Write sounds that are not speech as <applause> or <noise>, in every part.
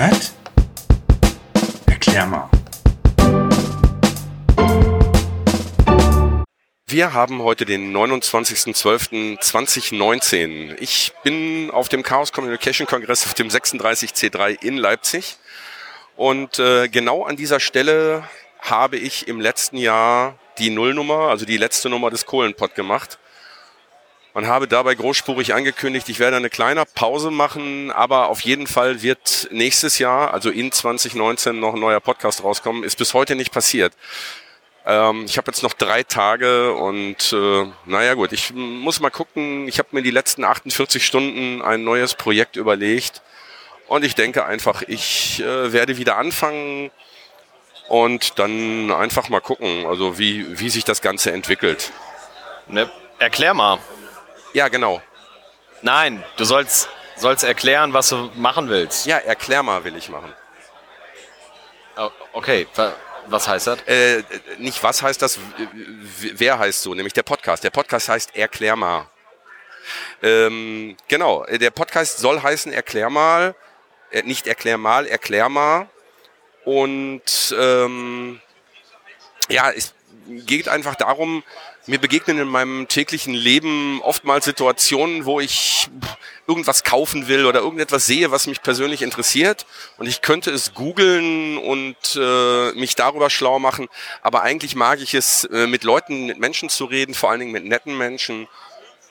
Was? Erklär mal. Wir haben heute den 29.12.2019. Ich bin auf dem Chaos Communication Kongress auf dem 36C3 in Leipzig. Und äh, genau an dieser Stelle habe ich im letzten Jahr die Nullnummer, also die letzte Nummer des Kohlenpott gemacht und habe dabei großspurig angekündigt, ich werde eine kleine Pause machen, aber auf jeden Fall wird nächstes Jahr, also in 2019, noch ein neuer Podcast rauskommen. Ist bis heute nicht passiert. Ähm, ich habe jetzt noch drei Tage und äh, naja gut, ich muss mal gucken. Ich habe mir die letzten 48 Stunden ein neues Projekt überlegt und ich denke einfach, ich äh, werde wieder anfangen und dann einfach mal gucken, also wie, wie sich das Ganze entwickelt. Ne, erklär mal. Ja, genau. Nein, du sollst, sollst erklären, was du machen willst. Ja, erklär mal, will ich machen. Oh, Okay, wa- was heißt das? Äh, nicht was heißt das, wer heißt so, nämlich der Podcast. Der Podcast heißt Erklär mal. Ähm, genau, äh, der Podcast soll heißen Erklär mal, äh, nicht Erklär mal, Erklär mal. Und ähm, ja, es geht einfach darum, mir begegnen in meinem täglichen Leben oftmals Situationen, wo ich irgendwas kaufen will oder irgendetwas sehe, was mich persönlich interessiert. Und ich könnte es googeln und äh, mich darüber schlau machen. Aber eigentlich mag ich es, äh, mit Leuten, mit Menschen zu reden, vor allen Dingen mit netten Menschen.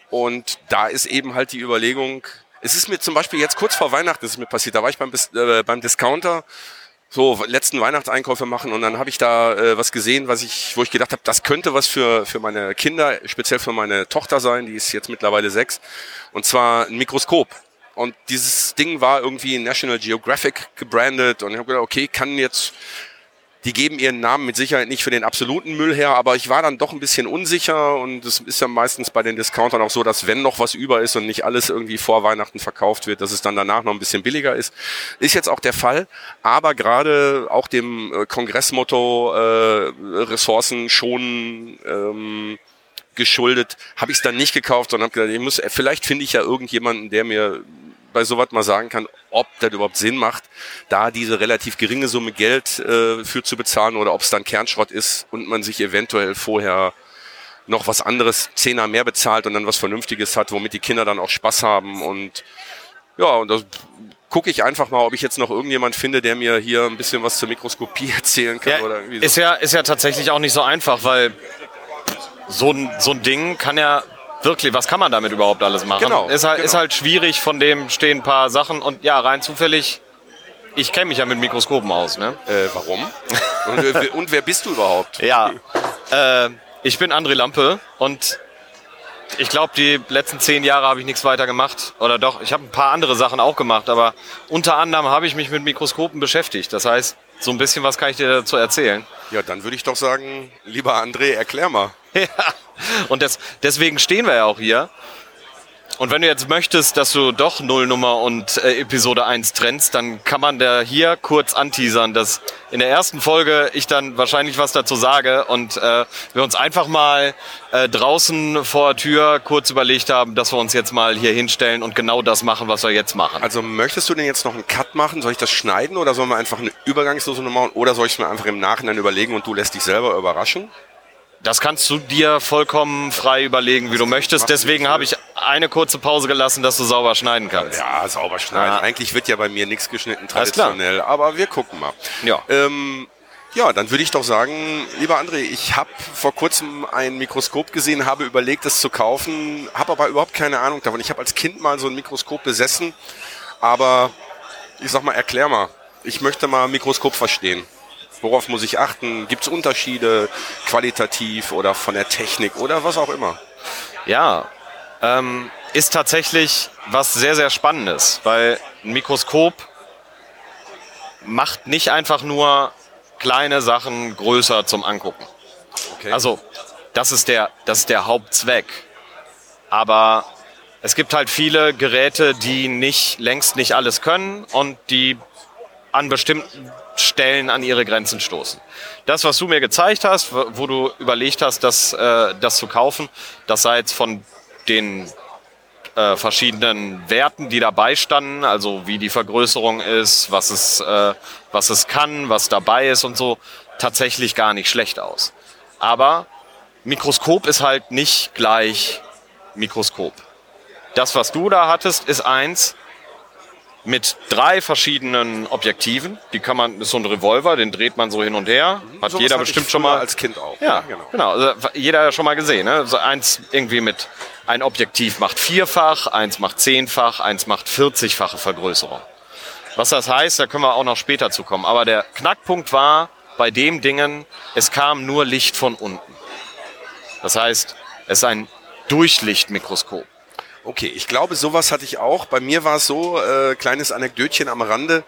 Und da ist eben halt die Überlegung, es ist mir zum Beispiel jetzt kurz vor Weihnachten ist mir passiert, da war ich beim, äh, beim Discounter so letzten Weihnachtseinkäufe machen und dann habe ich da äh, was gesehen, was ich, wo ich gedacht habe, das könnte was für für meine Kinder, speziell für meine Tochter sein, die ist jetzt mittlerweile sechs, und zwar ein Mikroskop. Und dieses Ding war irgendwie National Geographic gebrandet und ich habe gedacht, okay, kann jetzt die geben ihren Namen mit Sicherheit nicht für den absoluten Müll her, aber ich war dann doch ein bisschen unsicher und es ist ja meistens bei den Discountern auch so, dass wenn noch was über ist und nicht alles irgendwie vor Weihnachten verkauft wird, dass es dann danach noch ein bisschen billiger ist. Ist jetzt auch der Fall, aber gerade auch dem äh, Kongressmotto äh, Ressourcen schonen ähm, geschuldet, habe ich es dann nicht gekauft, sondern habe gedacht, ich muss, vielleicht finde ich ja irgendjemanden, der mir bei sowas mal sagen kann, ob das überhaupt Sinn macht, da diese relativ geringe Summe Geld äh, für zu bezahlen oder ob es dann Kernschrott ist und man sich eventuell vorher noch was anderes, Zehner mehr bezahlt und dann was Vernünftiges hat, womit die Kinder dann auch Spaß haben und ja, und das gucke ich einfach mal, ob ich jetzt noch irgendjemand finde, der mir hier ein bisschen was zur Mikroskopie <laughs> erzählen kann Ja, oder irgendwie so. ist, ja, ist ja tatsächlich auch nicht so einfach, weil so ein, so ein Ding kann ja wirklich, was kann man damit überhaupt alles machen? Genau, Ist halt, genau. ist halt schwierig, von dem stehen ein paar Sachen und ja, rein zufällig, ich kenne mich ja mit Mikroskopen aus, ne? Äh, warum? und, und wer bist du überhaupt? Ja, äh, ich bin André Lampe und ich glaube, die letzten zehn Jahre habe ich nichts weiter gemacht. Oder doch, ich habe ein paar andere Sachen auch gemacht, aber unter anderem habe ich mich mit Mikroskopen beschäftigt. Das heißt, so ein bisschen was kann ich dir dazu erzählen. Ja, dann würde ich doch sagen, lieber André, erklär mal. <laughs> Ja, und des, deswegen stehen wir ja auch hier. Und wenn du jetzt möchtest, dass du doch Nullnummer und äh, Episode 1 trennst, dann kann man da hier kurz anteasern, dass in der ersten Folge ich dann wahrscheinlich was dazu sage und äh, wir uns einfach mal äh, draußen vor der Tür kurz überlegt haben, dass wir uns jetzt mal hier hinstellen und genau das machen, was wir jetzt machen. Also möchtest du denn jetzt noch einen Cut machen? Soll ich das schneiden oder sollen wir einfach eine Übergangslose machen? Oder soll ich es mir einfach im Nachhinein überlegen und du lässt dich selber überraschen? Das kannst du dir vollkommen frei überlegen, wie du möchtest. Deswegen habe ich eine kurze Pause gelassen, dass du sauber schneiden kannst. Ja, sauber schneiden. Ja. Eigentlich wird ja bei mir nichts geschnitten traditionell, aber wir gucken mal. Ja. Ähm, ja, dann würde ich doch sagen, lieber André, ich habe vor kurzem ein Mikroskop gesehen, habe überlegt, es zu kaufen, habe aber überhaupt keine Ahnung davon. Ich habe als Kind mal so ein Mikroskop besessen, aber ich sag mal, erklär mal. Ich möchte mal ein Mikroskop verstehen. Worauf muss ich achten? Gibt es Unterschiede qualitativ oder von der Technik oder was auch immer? Ja, ähm, ist tatsächlich was sehr, sehr Spannendes, weil ein Mikroskop macht nicht einfach nur kleine Sachen größer zum Angucken. Okay. Also, das ist der, das ist der Hauptzweck. Aber es gibt halt viele Geräte, die nicht, längst nicht alles können und die an bestimmten Stellen an ihre Grenzen stoßen. Das, was du mir gezeigt hast, wo du überlegt hast, das, äh, das zu kaufen, das sei jetzt von den äh, verschiedenen Werten, die dabei standen, also wie die Vergrößerung ist, was es, äh, was es kann, was dabei ist und so, tatsächlich gar nicht schlecht aus. Aber Mikroskop ist halt nicht gleich Mikroskop. Das, was du da hattest, ist eins mit drei verschiedenen Objektiven. Die kann man, ist so ein Revolver, den dreht man so hin und her. Hat Sowas jeder bestimmt schon mal als Kind auch. ja, genau. genau. Also, jeder ja schon mal gesehen. Ne? So eins irgendwie mit ein Objektiv macht vierfach, eins macht zehnfach, eins macht 40-fache Vergrößerung. Was das heißt, da können wir auch noch später zu kommen. Aber der Knackpunkt war bei dem Dingen, es kam nur Licht von unten. Das heißt, es ist ein Durchlichtmikroskop. Okay, ich glaube, sowas hatte ich auch. Bei mir war es so, äh, kleines Anekdötchen am Rande.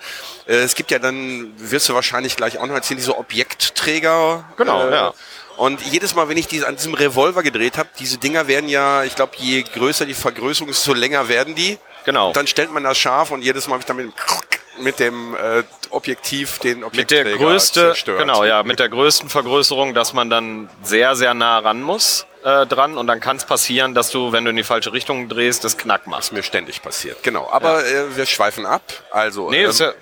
Äh, es gibt ja dann, wirst du wahrscheinlich gleich auch noch erzählen, diese Objektträger. Genau, äh, ja. Und jedes Mal, wenn ich diese, an diesem Revolver gedreht habe, diese Dinger werden ja, ich glaube, je größer die Vergrößerung ist, so länger werden die. Genau. Und dann stellt man das scharf und jedes Mal habe ich dann mit dem, mit äh, Objektiv den Mit Objektträger der größte, zerstört. genau, ja, mit der größten Vergrößerung, dass man dann sehr, sehr nah ran muss äh, dran und dann kann es passieren, dass du, wenn du in die falsche Richtung drehst, das Knack machst. Ist mir ständig passiert. Genau, aber äh, wir schweifen ab. Also, Nee, ähm, ist, ja,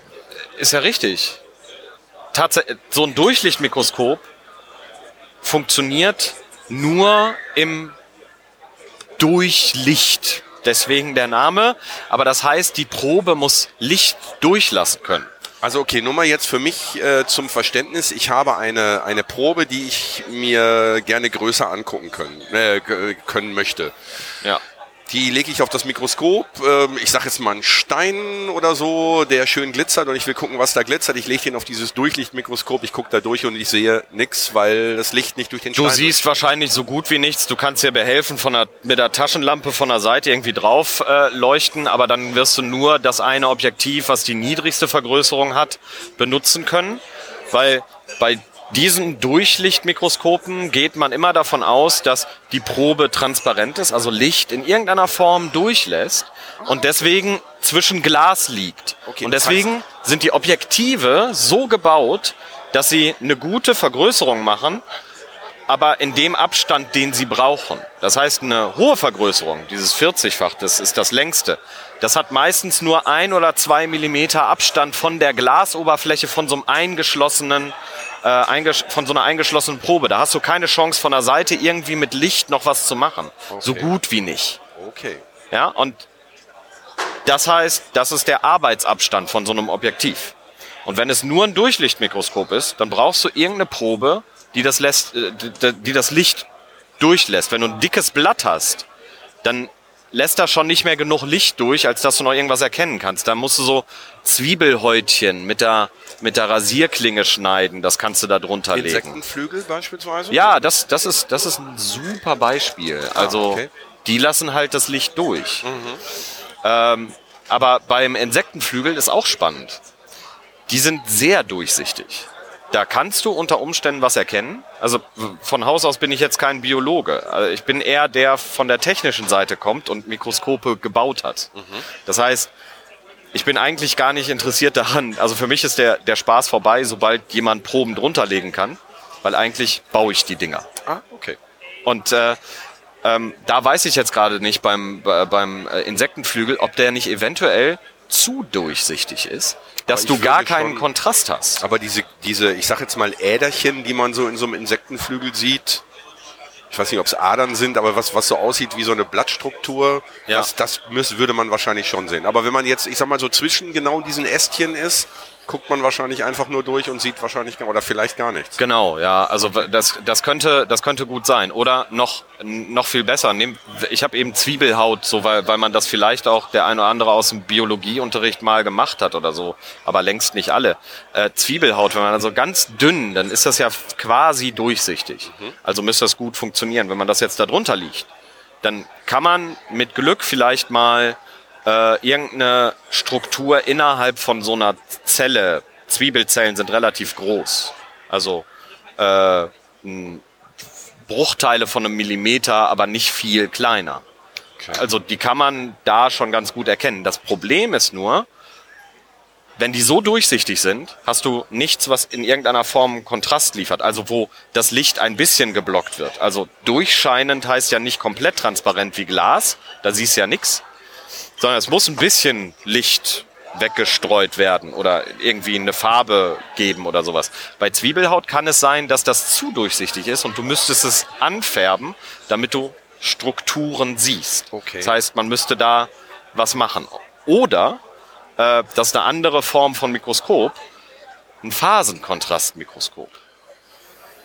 ist ja richtig. Tatsächlich, so ein Durchlichtmikroskop funktioniert nur im Durchlicht. Deswegen der Name. Aber das heißt, die Probe muss Licht durchlassen können. Also okay, nur mal jetzt für mich äh, zum Verständnis. Ich habe eine, eine Probe, die ich mir gerne größer angucken können, äh, können möchte. Ja. Die lege ich auf das Mikroskop. Ähm, ich sage jetzt mal einen Stein oder so, der schön glitzert und ich will gucken, was da glitzert. Ich lege den auf dieses Durchlichtmikroskop. Ich gucke da durch und ich sehe nix, weil das Licht nicht durch den Du Stein siehst wahrscheinlich so gut wie nichts. Du kannst dir behelfen von der, mit der Taschenlampe von der Seite irgendwie drauf äh, leuchten, aber dann wirst du nur das eine Objektiv, was die niedrigste Vergrößerung hat, benutzen können, weil bei diesen Durchlichtmikroskopen geht man immer davon aus, dass die Probe transparent ist, also Licht in irgendeiner Form durchlässt und deswegen zwischen Glas liegt. Okay, und deswegen sind die Objektive so gebaut, dass sie eine gute Vergrößerung machen, aber in dem Abstand, den sie brauchen. Das heißt, eine hohe Vergrößerung, dieses 40-fach, das ist das längste, das hat meistens nur ein oder zwei Millimeter Abstand von der Glasoberfläche von so einem eingeschlossenen, äh, von so einer eingeschlossenen Probe. Da hast du keine Chance von der Seite irgendwie mit Licht noch was zu machen. So Okay. gut wie nicht. Okay. Ja, und das heißt, das ist der Arbeitsabstand von so einem Objektiv. Und wenn es nur ein Durchlichtmikroskop ist, dann brauchst du irgendeine Probe, die das, lässt, äh, die das Licht durchlässt. Wenn du ein dickes Blatt hast, dann lässt da schon nicht mehr genug Licht durch, als dass du noch irgendwas erkennen kannst. Da musst du so Zwiebelhäutchen mit der, mit der Rasierklinge schneiden. Das kannst du da drunter legen. Insektenflügel beispielsweise? Ja, das, das, ist, das ist ein super Beispiel. Also, okay. die lassen halt das Licht durch. Ähm, aber beim Insektenflügel ist auch spannend. Die sind sehr durchsichtig. Da kannst du unter Umständen was erkennen. Also von Haus aus bin ich jetzt kein Biologe. Also ich bin eher der von der technischen Seite kommt und Mikroskope gebaut hat. Das heißt, ich bin eigentlich gar nicht interessiert daran. Also für mich ist der, der Spaß vorbei, sobald jemand Proben drunter legen kann. Weil eigentlich baue ich die Dinger. Ah, okay. Und äh, ähm, da weiß ich jetzt gerade nicht beim, bei- beim äh, Insektenflügel, ob der nicht eventuell zu durchsichtig ist, dass du gar keinen schon- Kontrast hast. Aber diese, diese, ich sag jetzt mal Äderchen, die man so in so einem Insektenflügel sieht, ich weiß nicht, ob es Adern sind, aber was, was so aussieht wie so eine Blattstruktur, Ja. das, das müß, würde man wahrscheinlich schon sehen. Aber wenn man jetzt, ich sag mal, so zwischen genau diesen Ästchen ist, guckt man wahrscheinlich einfach nur durch und sieht wahrscheinlich oder vielleicht gar nichts. Genau, ja, also das, das, könnte, das könnte gut sein. Oder noch, noch viel besser, nehm, ich habe eben Zwiebelhaut, so weil, weil man das vielleicht auch der eine oder andere aus dem Biologieunterricht mal gemacht hat oder so, aber längst nicht alle. Äh, Zwiebelhaut, wenn man also ganz dünn, dann ist das ja quasi durchsichtig. Also müsste das gut funktionieren. Wenn man das jetzt da drunter liegt, dann kann man mit Glück vielleicht mal äh, irgendeine Struktur innerhalb von so einer Zelle, Zwiebelzellen sind relativ groß, also äh, Bruchteile von einem Millimeter, aber nicht viel kleiner. Also die kann man da schon ganz gut erkennen. Das Problem ist nur, wenn die so durchsichtig sind, hast du nichts, was in irgendeiner Form Kontrast liefert. Also wo das Licht ein bisschen geblockt wird. Also durchscheinend heißt ja nicht komplett transparent wie Glas, da siehst du ja nix, sondern es muss ein bisschen Licht weggestreut werden oder irgendwie eine Farbe geben oder sowas. Bei Zwiebelhaut kann es sein, dass das zu durchsichtig ist und du müsstest es anfärben, damit du Strukturen siehst. Okay. Das heißt, man müsste da was machen. Oder, äh, das ist eine andere Form von Mikroskop, ein Phasenkontrastmikroskop.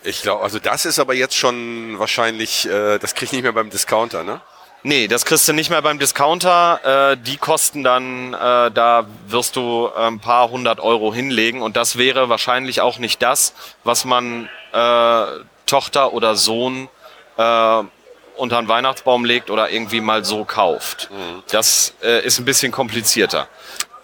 Ich glaube, also das ist aber jetzt schon wahrscheinlich, äh, das krieg ich nicht mehr beim Discounter, ne? Nee, das kriegst du nicht mehr beim Discounter. Äh, die kosten dann, äh, da wirst du äh, ein paar hundert Euro hinlegen und das wäre wahrscheinlich auch nicht das, was man äh, Tochter oder Sohn äh, unter einen Weihnachtsbaum legt oder irgendwie mal so kauft. Das äh, ist ein bisschen komplizierter.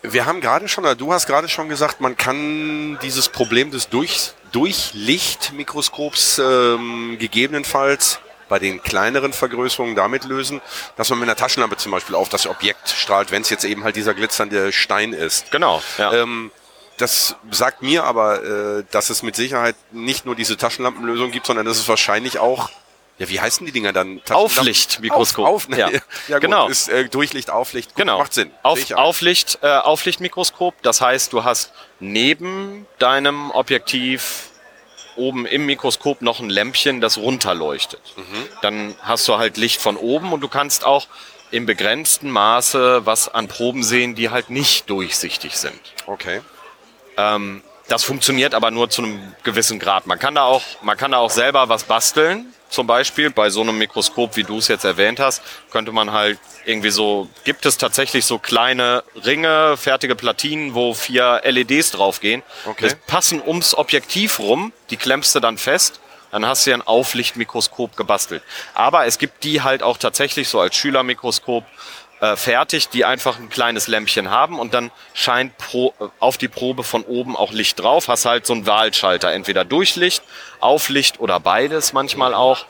Wir haben gerade schon, oder du hast gerade schon gesagt, man kann dieses Problem des Durch, Durchlichtmikroskops ähm, gegebenenfalls bei den kleineren Vergrößerungen damit lösen, dass man mit einer Taschenlampe zum Beispiel auf das Objekt strahlt, wenn es jetzt eben halt dieser glitzernde Stein ist. Genau. Ja. Ähm, das sagt mir aber, äh, dass es mit Sicherheit nicht nur diese Taschenlampenlösung gibt, sondern dass es wahrscheinlich auch, ja, wie heißen die Dinger dann? Auflichtmikroskop. Auf, auf, ne? <laughs> Ja. ja, gut, Genau. Ist, äh, Durchlicht, Auflicht, gut, Genau. macht Sinn. Auf. Auflicht, äh, Auflichtmikroskop. Das heißt, du hast neben deinem Objektiv oben im Mikroskop noch ein Lämpchen, das runterleuchtet. Mhm. Dann hast du halt Licht von oben und du kannst auch im begrenzten Maße was an Proben sehen, die halt nicht durchsichtig sind. Okay. Ähm, das funktioniert aber nur zu einem gewissen Grad. Man kann da auch, man kann da auch selber was basteln. Zum Beispiel bei so einem Mikroskop, wie du es jetzt erwähnt hast, könnte man halt irgendwie so, gibt es tatsächlich so kleine Ringe, fertige Platinen, wo vier LEDs draufgehen. Okay. Das passen ums Objektiv rum, die klemmst du dann fest. Dann hast du ja ein Auflichtmikroskop gebastelt. Aber es gibt die halt auch tatsächlich so als Schülermikroskop äh, fertig, die einfach ein kleines Lämpchen haben und dann scheint pro, äh, auf die Probe von oben auch Licht drauf. Hast halt so einen Wahlschalter, entweder Durchlicht, Auflicht oder beides manchmal auch.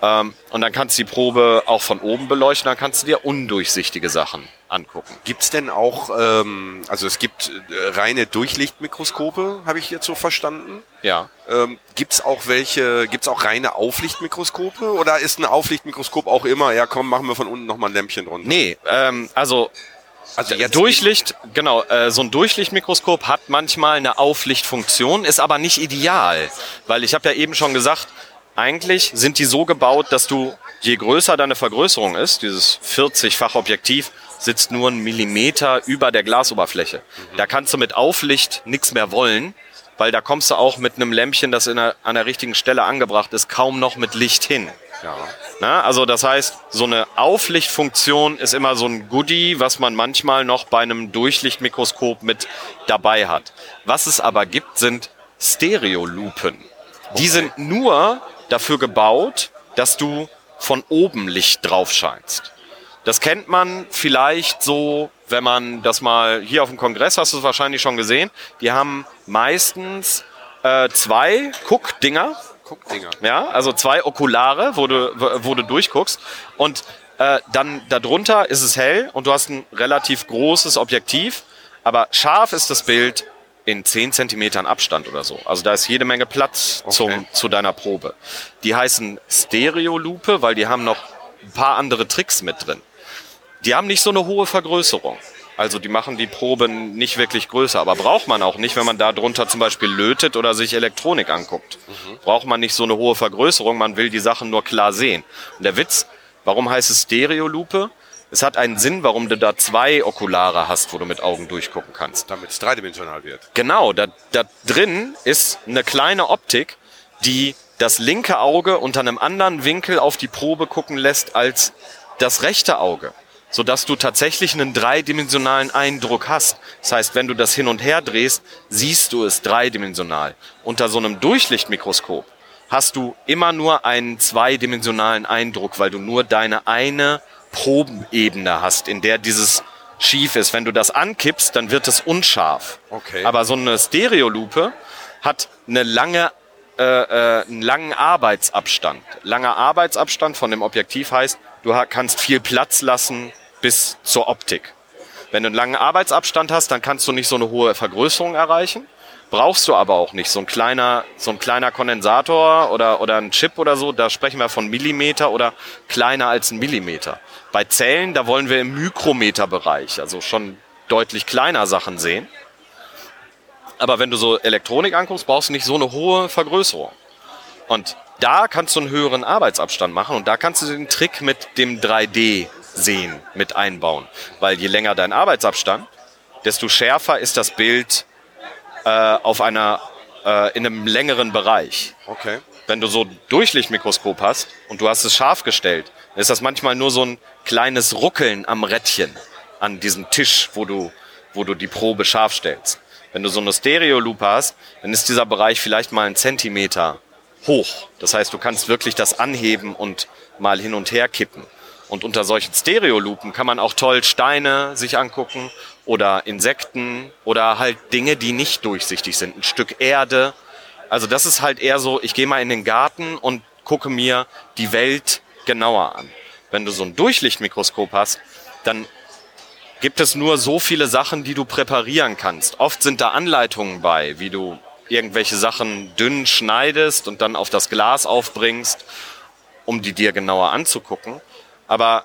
Ähm, und dann kannst du die Probe auch von oben beleuchten, dann kannst du dir undurchsichtige Sachen angucken. Gibt's denn auch, ähm, also es gibt äh, reine Durchlichtmikroskope, habe ich jetzt so verstanden. Ja. Ähm, gibt's auch welche, gibt's auch reine Auflichtmikroskope oder ist ein Auflichtmikroskop auch immer, ja komm, machen wir von unten nochmal ein Lämpchen drunter? Nee, ähm, also also Jetzt Durchlicht, genau, äh, so ein Durchlichtmikroskop hat manchmal eine Auflichtfunktion, ist aber nicht ideal, weil ich habe ja eben schon gesagt, eigentlich sind die so gebaut, dass du, je größer deine Vergrößerung ist, dieses 40-fach Objektiv sitzt nur einen Millimeter über der Glasoberfläche. Da kannst du mit Auflicht nichts mehr wollen, weil da kommst du auch mit einem Lämpchen, das in der, an der richtigen Stelle angebracht ist, kaum noch mit Licht hin. Ja. Na, also das heißt, so eine Auflichtfunktion ist immer so ein Goodie, was man manchmal noch bei einem Durchlichtmikroskop mit dabei hat. Was es aber gibt, sind Stereolupen. Die sind nur dafür gebaut, dass du von oben Licht drauf scheinst. Das kennt man vielleicht so, wenn man das mal hier auf dem Kongress hast du es wahrscheinlich schon gesehen. Die haben meistens äh, zwei Guckdinger, Guck, Dinger. ja, also zwei Okulare, wo du, wo du durchguckst. Und äh, dann darunter ist es hell und du hast ein relativ großes Objektiv, aber scharf ist das Bild in 10 Zentimetern Abstand oder so. Also da ist jede Menge Platz zum, zu deiner Probe. Die heißen Stereolupe, weil die haben noch ein paar andere Tricks mit drin. Die haben nicht so eine hohe Vergrößerung. Also die machen die Probe nicht wirklich größer, aber braucht man auch nicht, wenn man da drunter zum Beispiel lötet oder sich Elektronik anguckt. Braucht man nicht so eine hohe Vergrößerung, man will die Sachen nur klar sehen. Und der Witz, warum heißt es Stereolupe? Es hat einen Sinn, warum du da zwei Okulare hast, wo du mit Augen durchgucken kannst. Damit es dreidimensional wird. Genau, da, da drin ist eine kleine Optik, die das linke Auge unter einem anderen Winkel auf die Probe gucken lässt als das rechte Auge, sodass du tatsächlich einen dreidimensionalen Eindruck hast. Das heißt, wenn du das hin und her drehst, siehst du es dreidimensional. Unter so einem Durchlichtmikroskop hast du immer nur einen zweidimensionalen Eindruck, weil du nur deine eine Probenebene hast, in der dieses schief ist. Wenn du das ankippst, dann wird es unscharf. Okay. Aber so eine Stereolupe hat eine lange, äh, äh, einen langen Arbeitsabstand. Langer Arbeitsabstand von dem Objektiv heißt, du kannst viel Platz lassen bis zur Optik. Wenn du einen langen Arbeitsabstand hast, dann kannst du nicht so eine hohe Vergrößerung erreichen. brauchst du aber auch nicht. So ein kleiner, so ein kleiner Kondensator oder, oder ein Chip oder so, da sprechen wir von Millimeter oder kleiner als ein Millimeter. Bei Zellen, da wollen wir im Mikrometerbereich, also schon deutlich kleiner Sachen sehen. Aber wenn du so Elektronik anguckst, brauchst du nicht so eine hohe Vergrößerung. Und da kannst du einen höheren Arbeitsabstand machen und da kannst du den Trick mit dem 3D sehen mit einbauen. Weil je länger dein Arbeitsabstand, desto schärfer ist das Bild äh, auf einer, äh, in einem längeren Bereich. Okay. Wenn du so ein Durchlichtmikroskop hast und du hast es scharf gestellt, dann ist das manchmal nur so ein kleines Ruckeln am Rädchen an diesem Tisch, wo du, wo du die Probe scharf stellst. Wenn du so eine Stereolupe hast, dann ist dieser Bereich vielleicht mal einen Zentimeter hoch. Das heißt, du kannst wirklich das anheben und mal hin und her kippen. Und unter solchen Stereolupen kann man auch toll Steine sich angucken oder Insekten oder halt Dinge, die nicht durchsichtig sind. Ein Stück Erde. Also das ist halt eher so, ich gehe mal in den Garten und gucke mir die Welt genauer an. Wenn du so ein Durchlichtmikroskop hast, dann gibt es nur so viele Sachen, die du präparieren kannst. Oft sind da Anleitungen bei, wie du irgendwelche Sachen dünn schneidest und dann auf das Glas aufbringst, um die dir genauer anzugucken. Aber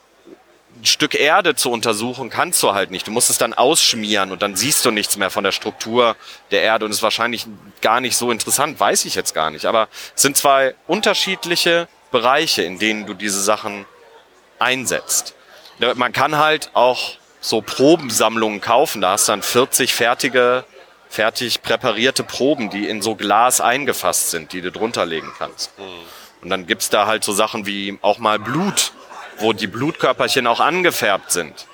ein Stück Erde zu untersuchen kannst du halt nicht. Du musst es dann ausschmieren und dann siehst du nichts mehr von der Struktur der Erde und ist wahrscheinlich gar nicht so interessant, weiß ich jetzt gar nicht. Aber es sind zwei unterschiedliche Bereiche, in denen du diese Sachen einsetzt. Man kann halt auch so Probensammlungen kaufen. Da hast du dann 40 fertige, fertig präparierte Proben, die in so Glas eingefasst sind, die du drunter legen kannst. Und dann gibt's da halt so Sachen wie auch mal Blut, wo die Blutkörperchen auch angefärbt sind.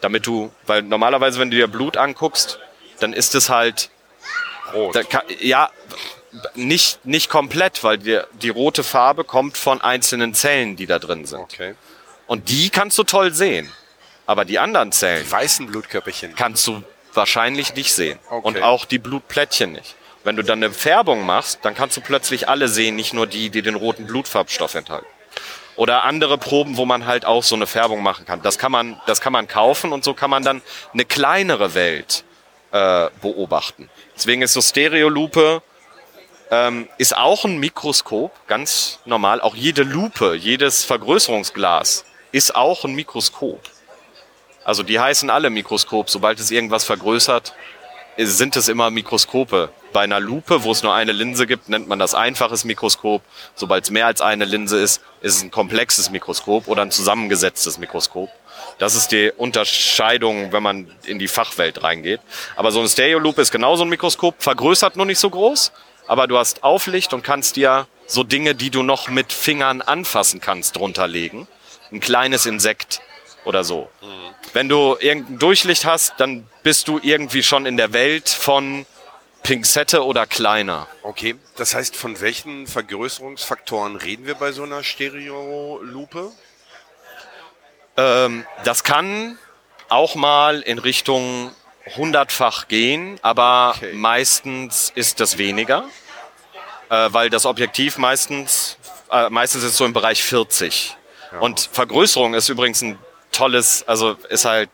Damit du, weil normalerweise, wenn du dir Blut anguckst, dann ist es halt Rot. kann, ja, nicht, nicht komplett, weil die, die rote Farbe kommt von einzelnen Zellen, die da drin sind. Okay. Und die kannst du toll sehen. Aber die anderen Zellen Die weißen Blutkörperchen. kannst du wahrscheinlich nicht sehen. Okay. Und auch die Blutplättchen nicht. Wenn du dann eine Färbung machst, dann kannst du plötzlich alle sehen, nicht nur die, die den roten Blutfarbstoff enthalten. Oder andere Proben, wo man halt auch so eine Färbung machen kann. Das kann man, das kann man kaufen und so kann man dann eine kleinere Welt äh, beobachten. Deswegen ist so Stereolupe ähm, ist auch ein Mikroskop, ganz normal. Auch jede Lupe, jedes Vergrößerungsglas ist auch ein Mikroskop. Also die heißen alle Mikroskop. Sobald es irgendwas vergrößert, sind es immer Mikroskope. Bei einer Lupe, wo es nur eine Linse gibt, nennt man das einfaches Mikroskop. Sobald es mehr als eine Linse ist, ist es ein komplexes Mikroskop oder ein zusammengesetztes Mikroskop. Das ist die Unterscheidung, wenn man in die Fachwelt reingeht. Aber so eine Stereolupe ist genauso ein Mikroskop, vergrößert nur nicht so groß, aber du hast Auflicht und kannst dir so Dinge, die du noch mit Fingern anfassen kannst, drunter legen. Ein kleines Insekt oder so. Wenn du irgendein Durchlicht hast, dann bist du irgendwie schon in der Welt von Pinzette oder kleiner. Okay. Das heißt, von welchen Vergrößerungsfaktoren reden wir bei so einer Stereolupe? Ähm, das kann auch mal in Richtung hundertfach gehen, aber Okay. meistens ist das weniger, äh, weil das Objektiv meistens, äh, meistens ist so im Bereich 40. Und Vergrößerung ist übrigens ein tolles, also ist halt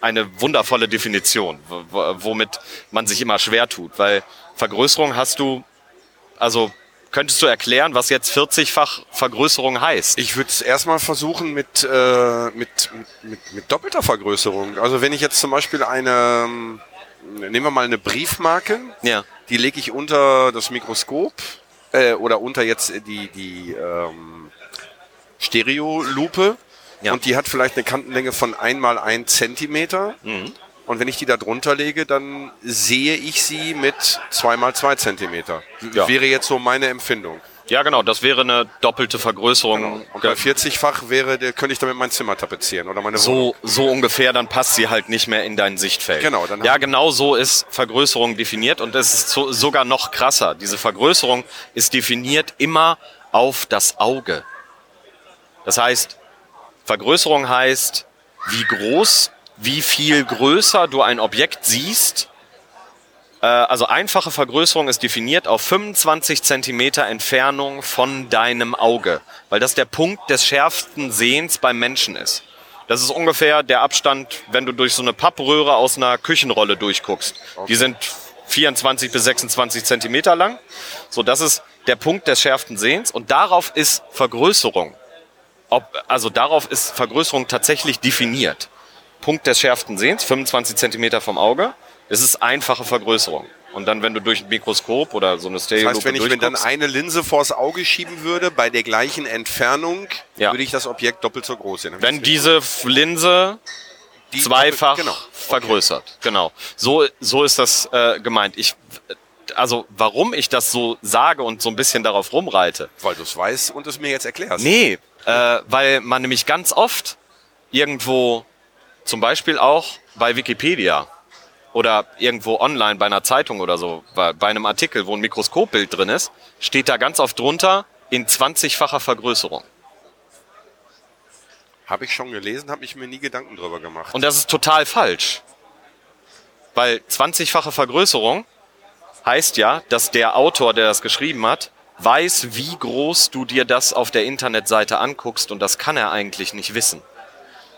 eine wundervolle Definition, wo- wo- womit man sich immer schwer tut, weil Vergrößerung hast du, also könntest du erklären, was jetzt 40-fach Vergrößerung heißt? Ich würde es erstmal versuchen mit, äh, mit, mit, mit, mit doppelter Vergrößerung. Also wenn ich jetzt zum Beispiel eine, ähm, nehmen wir mal eine Briefmarke, ja. die lege ich unter das Mikroskop äh, oder unter jetzt die, die ähm, Stereolupe Ja. und die hat vielleicht eine Kantenlänge von einmal ein Zentimeter. Mhm. Und wenn ich die da drunter lege, dann sehe ich sie mit zweimal zwei Zentimeter. Ja. Wäre jetzt so meine Empfindung. Ja, genau, das wäre eine doppelte Vergrößerung. Und bei 40-fach wäre, könnte ich damit mein Zimmer tapezieren oder meine Wohnung. So, so ungefähr, dann passt sie halt nicht mehr in dein Sichtfeld. Genau, dann ja, genau so ist Vergrößerung definiert und es ist so, sogar noch krasser. Diese Vergrößerung ist definiert immer auf das Auge. Das heißt, Vergrößerung heißt, wie groß, wie viel größer du ein Objekt siehst. Äh, Also einfache Vergrößerung ist definiert auf 25 Zentimeter Entfernung von deinem Auge, weil das der Punkt des schärfsten Sehens beim Menschen ist. Das ist ungefähr der Abstand, wenn du durch so eine Pappröhre aus einer Küchenrolle durchguckst. Die sind 24 bis 26 Zentimeter lang. So, das ist der Punkt des schärfsten Sehens und darauf ist Vergrößerung. Ob, also darauf ist Vergrößerung tatsächlich definiert. Punkt des schärfsten Sehens, 25 Zentimeter vom Auge. Das ist einfache Vergrößerung. Und dann, wenn du durch ein Mikroskop oder so eine Das Stereolupe heißt, wenn ich mir dann eine Linse vors Auge schieben würde, bei der gleichen Entfernung, Ja. würde ich das Objekt doppelt so groß sehen. Wenn das diese Linse Die zweifach doppelt- genau. vergrößert. Genau. So, so ist das äh, gemeint. Ich, also warum ich das so sage und so ein bisschen darauf rumreite. Weil du es weißt und es mir jetzt erklärst. Nee, äh, weil man nämlich ganz oft irgendwo, zum Beispiel auch bei Wikipedia oder irgendwo online bei einer Zeitung oder so, bei, bei einem Artikel, wo ein Mikroskopbild drin ist, steht da ganz oft drunter in 20-facher Vergrößerung. Habe ich schon gelesen, habe ich mir nie Gedanken drüber gemacht. Und das ist total falsch. Weil 20-fache Vergrößerung heißt ja, dass der Autor, der das geschrieben hat, weiß, wie groß du dir das auf der Internetseite anguckst und das kann er eigentlich nicht wissen.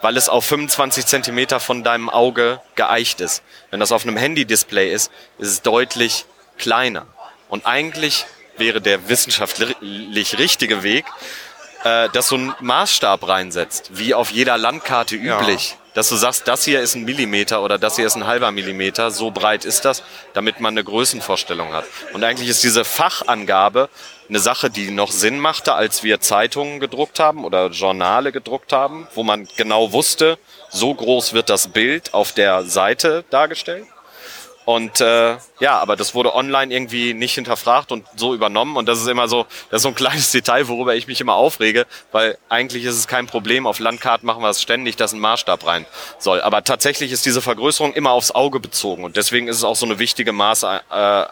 Weil es auf 25 Zentimeter von deinem Auge geeicht ist. Wenn das auf einem Handy-Display ist, ist es deutlich kleiner. Und eigentlich wäre der wissenschaftlich richtige Weg, äh, dass du einen Maßstab reinsetzt, wie auf jeder Landkarte üblich. Dass du sagst, das hier ist ein Millimeter oder das hier ist ein halber Millimeter, so breit ist das, damit man eine Größenvorstellung hat. Und eigentlich ist diese Fachangabe eine Sache, die noch Sinn machte, als wir Zeitungen gedruckt haben oder Journale gedruckt haben, wo man genau wusste, so groß wird das Bild auf der Seite dargestellt. Und äh, ja, aber das wurde online irgendwie nicht hinterfragt und so übernommen. Und das ist immer so, das ist so ein kleines <laughs> Detail, worüber ich mich immer aufrege, weil eigentlich ist es kein Problem. Auf Landkarten machen wir es ständig, dass ein Maßstab rein soll. Aber tatsächlich ist diese Vergrößerung immer aufs Auge bezogen. Und deswegen ist es auch so eine wichtige Maße äh,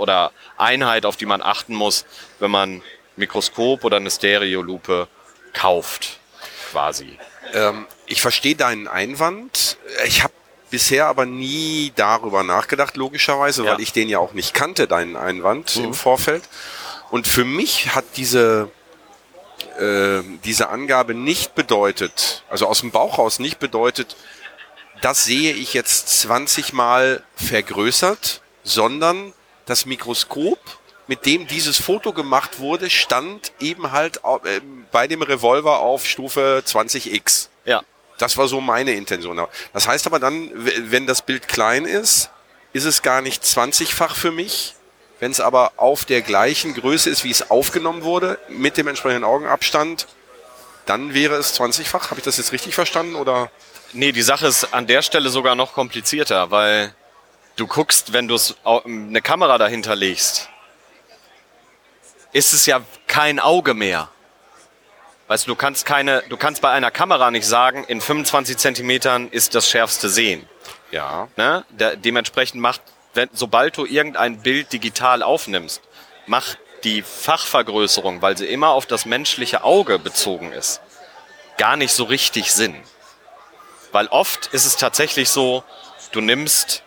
oder Einheit, auf die man achten muss, wenn man Mikroskop oder eine Stereolupe kauft, quasi. Ähm, ich verstehe deinen Einwand. Ich habe bisher aber nie darüber nachgedacht, logischerweise, Ja. weil ich den ja auch nicht kannte, deinen Einwand im Vorfeld. Und für mich hat diese, äh, diese Angabe nicht bedeutet, also aus dem Bauch raus nicht bedeutet, das sehe ich jetzt 20 Mal vergrößert, sondern das Mikroskop, mit dem dieses Foto gemacht wurde, stand eben halt äh, bei dem Revolver auf Stufe 20x. Ja. Das war so meine Intention. Das heißt aber dann, wenn das Bild klein ist, ist es gar nicht 20-fach für mich. Wenn es aber auf der gleichen Größe ist, wie es aufgenommen wurde, mit dem entsprechenden Augenabstand, dann wäre es 20-fach. Habe ich das jetzt richtig verstanden? Oder? Nee, die Sache ist an der Stelle sogar noch komplizierter, weil du guckst, wenn du eine Kamera dahinter legst, ist es ja kein Auge mehr. Weißt du, du kannst keine, du kannst bei einer Kamera nicht sagen, in 25 Zentimetern ist das schärfste Sehen. Ja. Ne? Der, dementsprechend macht, wenn, sobald du irgendein Bild digital aufnimmst, macht die Fachvergrößerung, weil sie immer auf das menschliche Auge bezogen ist, gar nicht so richtig Sinn. Weil oft ist es tatsächlich so, du nimmst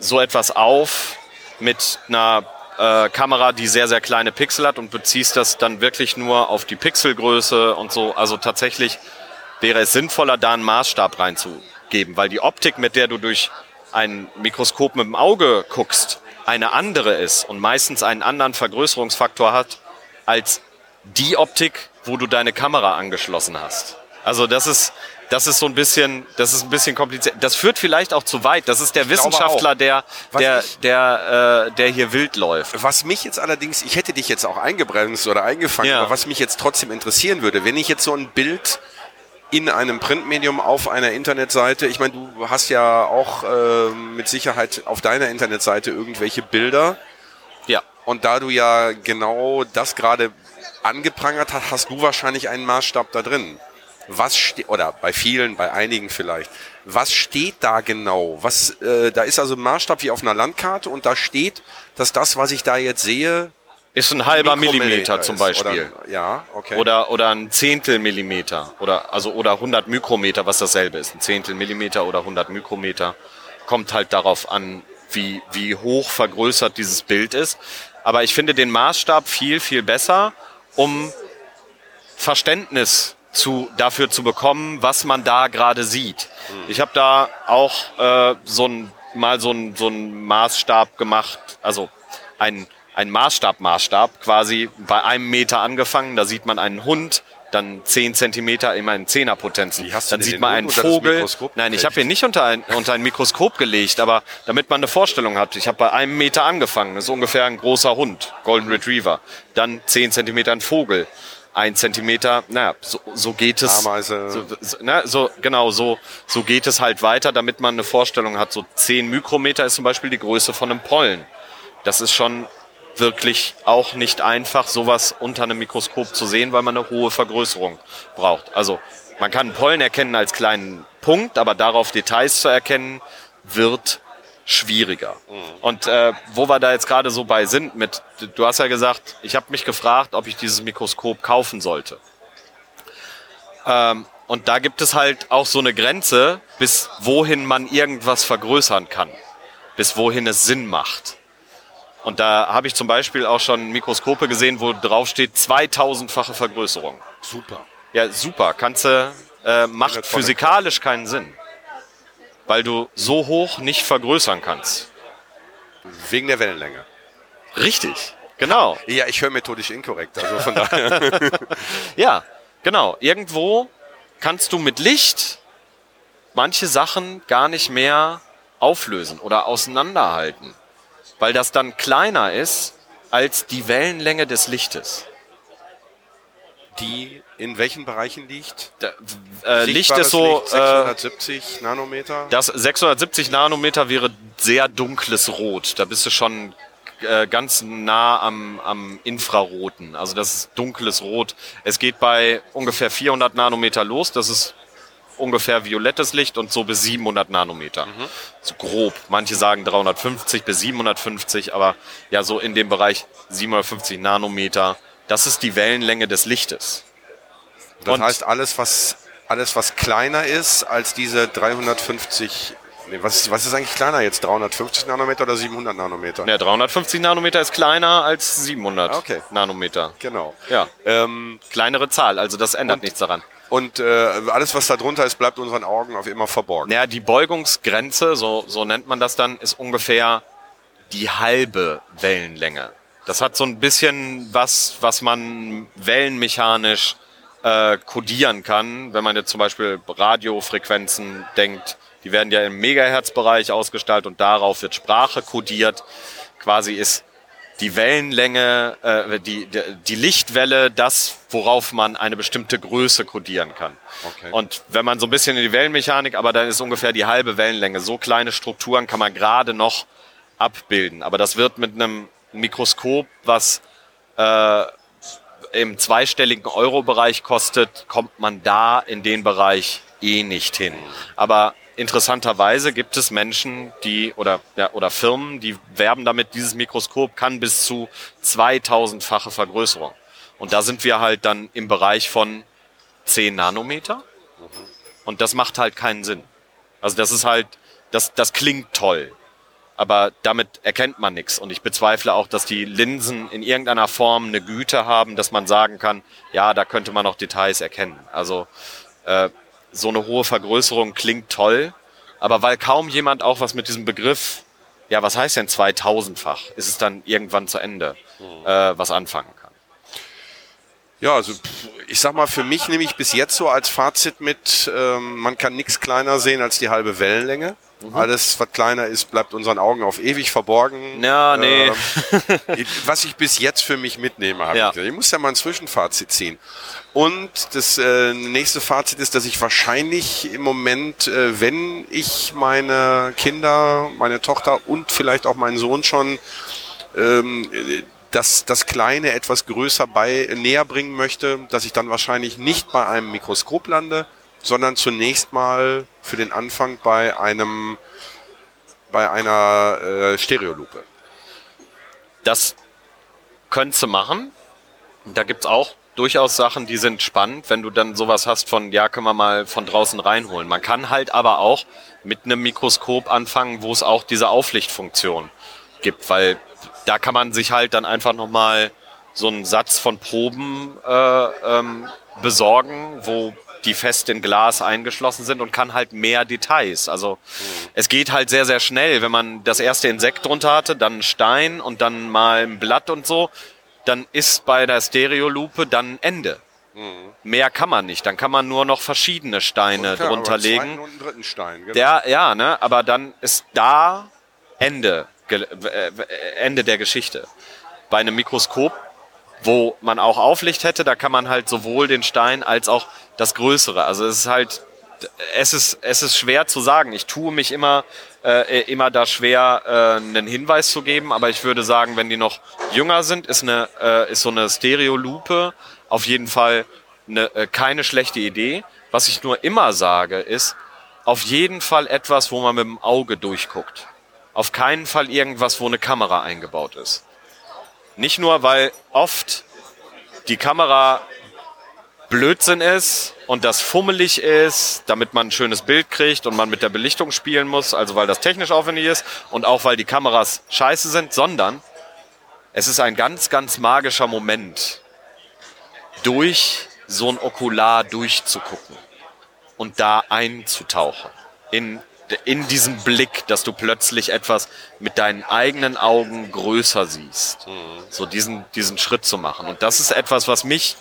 so etwas auf mit einer äh, Kamera, die sehr, sehr kleine Pixel hat und beziehst das dann wirklich nur auf die Pixelgröße und so. Also tatsächlich wäre es sinnvoller, da einen Maßstab reinzugeben, weil die Optik, mit der du durch ein Mikroskop mit dem Auge guckst, eine andere ist und meistens einen anderen Vergrößerungsfaktor hat als die Optik, wo du deine Kamera angeschlossen hast. Also das ist, das ist so ein bisschen, das ist ein bisschen kompliziert. Das führt vielleicht auch zu weit. Das ist der glaube Wissenschaftler, der, der, ich- der, äh, der hier wild läuft. Was mich jetzt allerdings, ich hätte dich jetzt auch eingebremst oder eingefangen, Ja. aber was mich jetzt trotzdem interessieren würde, wenn ich jetzt so ein Bild in einem Printmedium auf einer Internetseite, ich meine, du hast ja auch äh, mit Sicherheit auf deiner Internetseite irgendwelche Bilder Ja. und da du ja genau das gerade angeprangert hast, hast du wahrscheinlich einen Maßstab da drin. Was steht, oder bei vielen, bei einigen vielleicht, was steht da genau? Was, äh, da ist also ein Maßstab wie auf einer Landkarte und da steht, dass das, was ich da jetzt sehe, Ist ein halber Millimeter zum Beispiel. Oder, ja, okay. Oder, oder ein Zehntel Millimeter. Oder, also, oder 100 Mikrometer, was dasselbe ist. Ein Zehntel Millimeter oder 100 Mikrometer. Kommt halt darauf an, wie, wie hoch vergrößert dieses Bild ist. Aber ich finde den Maßstab viel, viel besser, um Verständnis zu, dafür zu bekommen, was man da gerade sieht. Ich habe da auch äh, so ein mal so einen so einen Maßstab gemacht, also ein, ein Maßstab-Maßstab, quasi bei einem Meter angefangen. Da sieht man einen Hund, dann 10 Zentimeter immer in Zehnerpotenzen. Dann sieht man einen Vogel. Nein, ich habe ihn nicht unter ein, unter ein Mikroskop gelegt, aber damit man eine Vorstellung hat. Ich habe bei einem Meter angefangen. Das ist ungefähr ein großer Hund, Golden Retriever. Dann 10 Zentimeter ein Vogel. Ein Zentimeter, naja, so, so geht es. Ameise. So, so, ne, so, genau, so, so geht es halt weiter, damit man eine Vorstellung hat. So 10 Mikrometer ist zum Beispiel die Größe von einem Pollen. Das ist schon wirklich auch nicht einfach, sowas unter einem Mikroskop zu sehen, weil man eine hohe Vergrößerung braucht. Also man kann Pollen erkennen als kleinen Punkt, aber darauf Details zu erkennen, wird schwieriger. Und äh, wo wir da jetzt gerade so bei sind mit, du hast ja gesagt, ich habe mich gefragt, ob ich dieses Mikroskop kaufen sollte. Ähm, und da gibt es halt auch so eine Grenze, bis wohin man irgendwas vergrößern kann, bis wohin es Sinn macht. Und da habe ich zum Beispiel auch schon Mikroskope gesehen, wo drauf steht 2000-fache Vergrößerung. Super. Ja, super. Kannst du, äh, macht physikalisch keinen Sinn. Weil du so hoch nicht vergrößern kannst. Wegen der Wellenlänge. Richtig. Genau. <laughs> Ja, ich höre methodisch inkorrekt. Also von daher. <laughs> Ja, genau. Irgendwo kannst du mit Licht manche Sachen gar nicht mehr auflösen oder auseinanderhalten. Weil das dann kleiner ist als die Wellenlänge des Lichtes. die in welchen Bereichen liegt? Da, äh, Licht ist so, Licht, äh, 670 Nanometer. das 670 Nanometer wäre sehr dunkles Rot. Da bist du schon äh, ganz nah am, am Infraroten. Also das ist dunkles Rot. Es geht bei ungefähr 400 Nanometer los. Das ist ungefähr violettes Licht und so bis 700 Nanometer. So grob. Manche sagen 350 bis 750, aber ja, so in dem Bereich 750 Nanometer. Das ist die Wellenlänge des Lichtes. Das und- heißt, alles was, alles, was kleiner ist als diese 350. Nee, was, ist- was ist eigentlich kleiner jetzt? 350 Nanometer oder 700 Nanometer? Ja, 350 Nanometer ist kleiner als 700 Okay. Nanometer. Genau. Ja, Ähm, kleinere Zahl, also das ändert nichts daran. und äh, alles, was da drunter ist, bleibt unseren Augen auf immer verborgen. Naja, die Beugungsgrenze, so, so nennt man das dann, ist ungefähr die halbe Wellenlänge. Das hat so ein bisschen was, was man wellenmechanisch äh, kodieren kann. Wenn man jetzt zum Beispiel Radiofrequenzen denkt, die werden ja im Megahertz-Bereich ausgestaltet und darauf wird Sprache kodiert. Quasi ist die Wellenlänge, äh, die, die, die Lichtwelle das, worauf man eine bestimmte Größe kodieren kann. Okay. Und wenn man so ein bisschen in die Wellenmechanik, aber dann ist ungefähr die halbe Wellenlänge. So kleine Strukturen kann man gerade noch abbilden. Aber das wird mit einem Mikroskop, was äh, im zweistelligen Euro-Bereich kostet, kommt man da in den Bereich eh nicht hin. Aber interessanterweise gibt es Menschen, die oder ja, oder Firmen, die werben damit, dieses Mikroskop kann bis zu 2000-fache Vergrößerung. Und da sind wir halt dann im Bereich von 10 Nanometer. Und das macht halt keinen Sinn. Also das ist halt, das, das klingt toll. Aber damit erkennt man nichts. Und ich bezweifle auch, dass die Linsen in irgendeiner Form eine Güte haben, dass man sagen kann, ja, da könnte man noch Details erkennen. Also äh, so eine hohe Vergrößerung klingt toll, aber weil kaum jemand auch was mit diesem Begriff, ja, was heißt denn 2000-fach, ist es dann irgendwann zu Ende, äh, was anfangen kann. Ja, also ich sag mal, für mich nehme ich bis jetzt so als Fazit mit, ähm, man kann nichts kleiner sehen als die halbe Wellenlänge. Mhm. Alles, was kleiner ist, bleibt unseren Augen auf ewig verborgen. Ja, nee. Ähm, <laughs> was ich bis jetzt für mich mitnehme, habe Ja. ich. gesagt. Ich muss ja mal ein Zwischenfazit ziehen. Und das äh, nächste Fazit ist, dass ich wahrscheinlich im Moment, äh, wenn ich meine Kinder, meine Tochter und vielleicht auch meinen Sohn schon ähm, äh, das, das Kleine etwas größer bei näher bringen möchte, dass ich dann wahrscheinlich nicht bei einem Mikroskop lande, sondern zunächst mal für den Anfang bei einem bei einer äh, Stereolupe. Das könntest du machen. Da gibt's auch durchaus Sachen, die sind spannend, wenn du dann sowas hast von, ja, können wir mal von draußen reinholen. Man kann halt aber auch mit einem Mikroskop anfangen, wo es auch diese Auflichtfunktion gibt, weil da kann man sich halt dann einfach nochmal so einen Satz von Proben äh, ähm, besorgen, wo die fest in Glas eingeschlossen sind und kann halt mehr Details. Also es geht halt sehr, sehr schnell. Wenn man das erste Insekt drunter hatte, dann ein Stein und dann mal ein Blatt und so, dann ist bei der Stereolupe dann Ende. Mehr kann man nicht. Dann kann man nur noch verschiedene Steine Klar, drunter aber einen legen. zweiten und einen dritten Stein. Genau. Der, ja, ne, aber dann ist da Ende, ge- äh, Ende der Geschichte. Bei einem Mikroskop, wo man auch Auflicht hätte, da kann man halt sowohl den Stein als auch das Größere. Also es ist halt, es ist, es ist schwer zu sagen. Ich tue mich immer, äh, immer da schwer, äh, einen Hinweis zu geben, aber ich würde sagen, wenn die noch jünger sind, ist, eine, äh, ist so eine Stereolupe auf jeden Fall eine, äh, keine schlechte Idee. Was ich nur immer sage, ist, auf jeden Fall etwas, wo man mit dem Auge durchguckt. Auf keinen Fall irgendwas, wo eine Kamera eingebaut ist. Nicht nur, weil oft die Kamera Blödsinn ist und das fummelig ist, damit man ein schönes Bild kriegt und man mit der Belichtung spielen muss, also weil das technisch aufwendig ist und auch weil die Kameras scheiße sind, sondern es ist ein ganz, ganz magischer Moment, durch so ein Okular durchzugucken und da einzutauchen. In, in diesen Blick, dass du plötzlich etwas mit deinen eigenen Augen größer siehst. So diesen, diesen Schritt zu machen. Und das ist etwas, was mich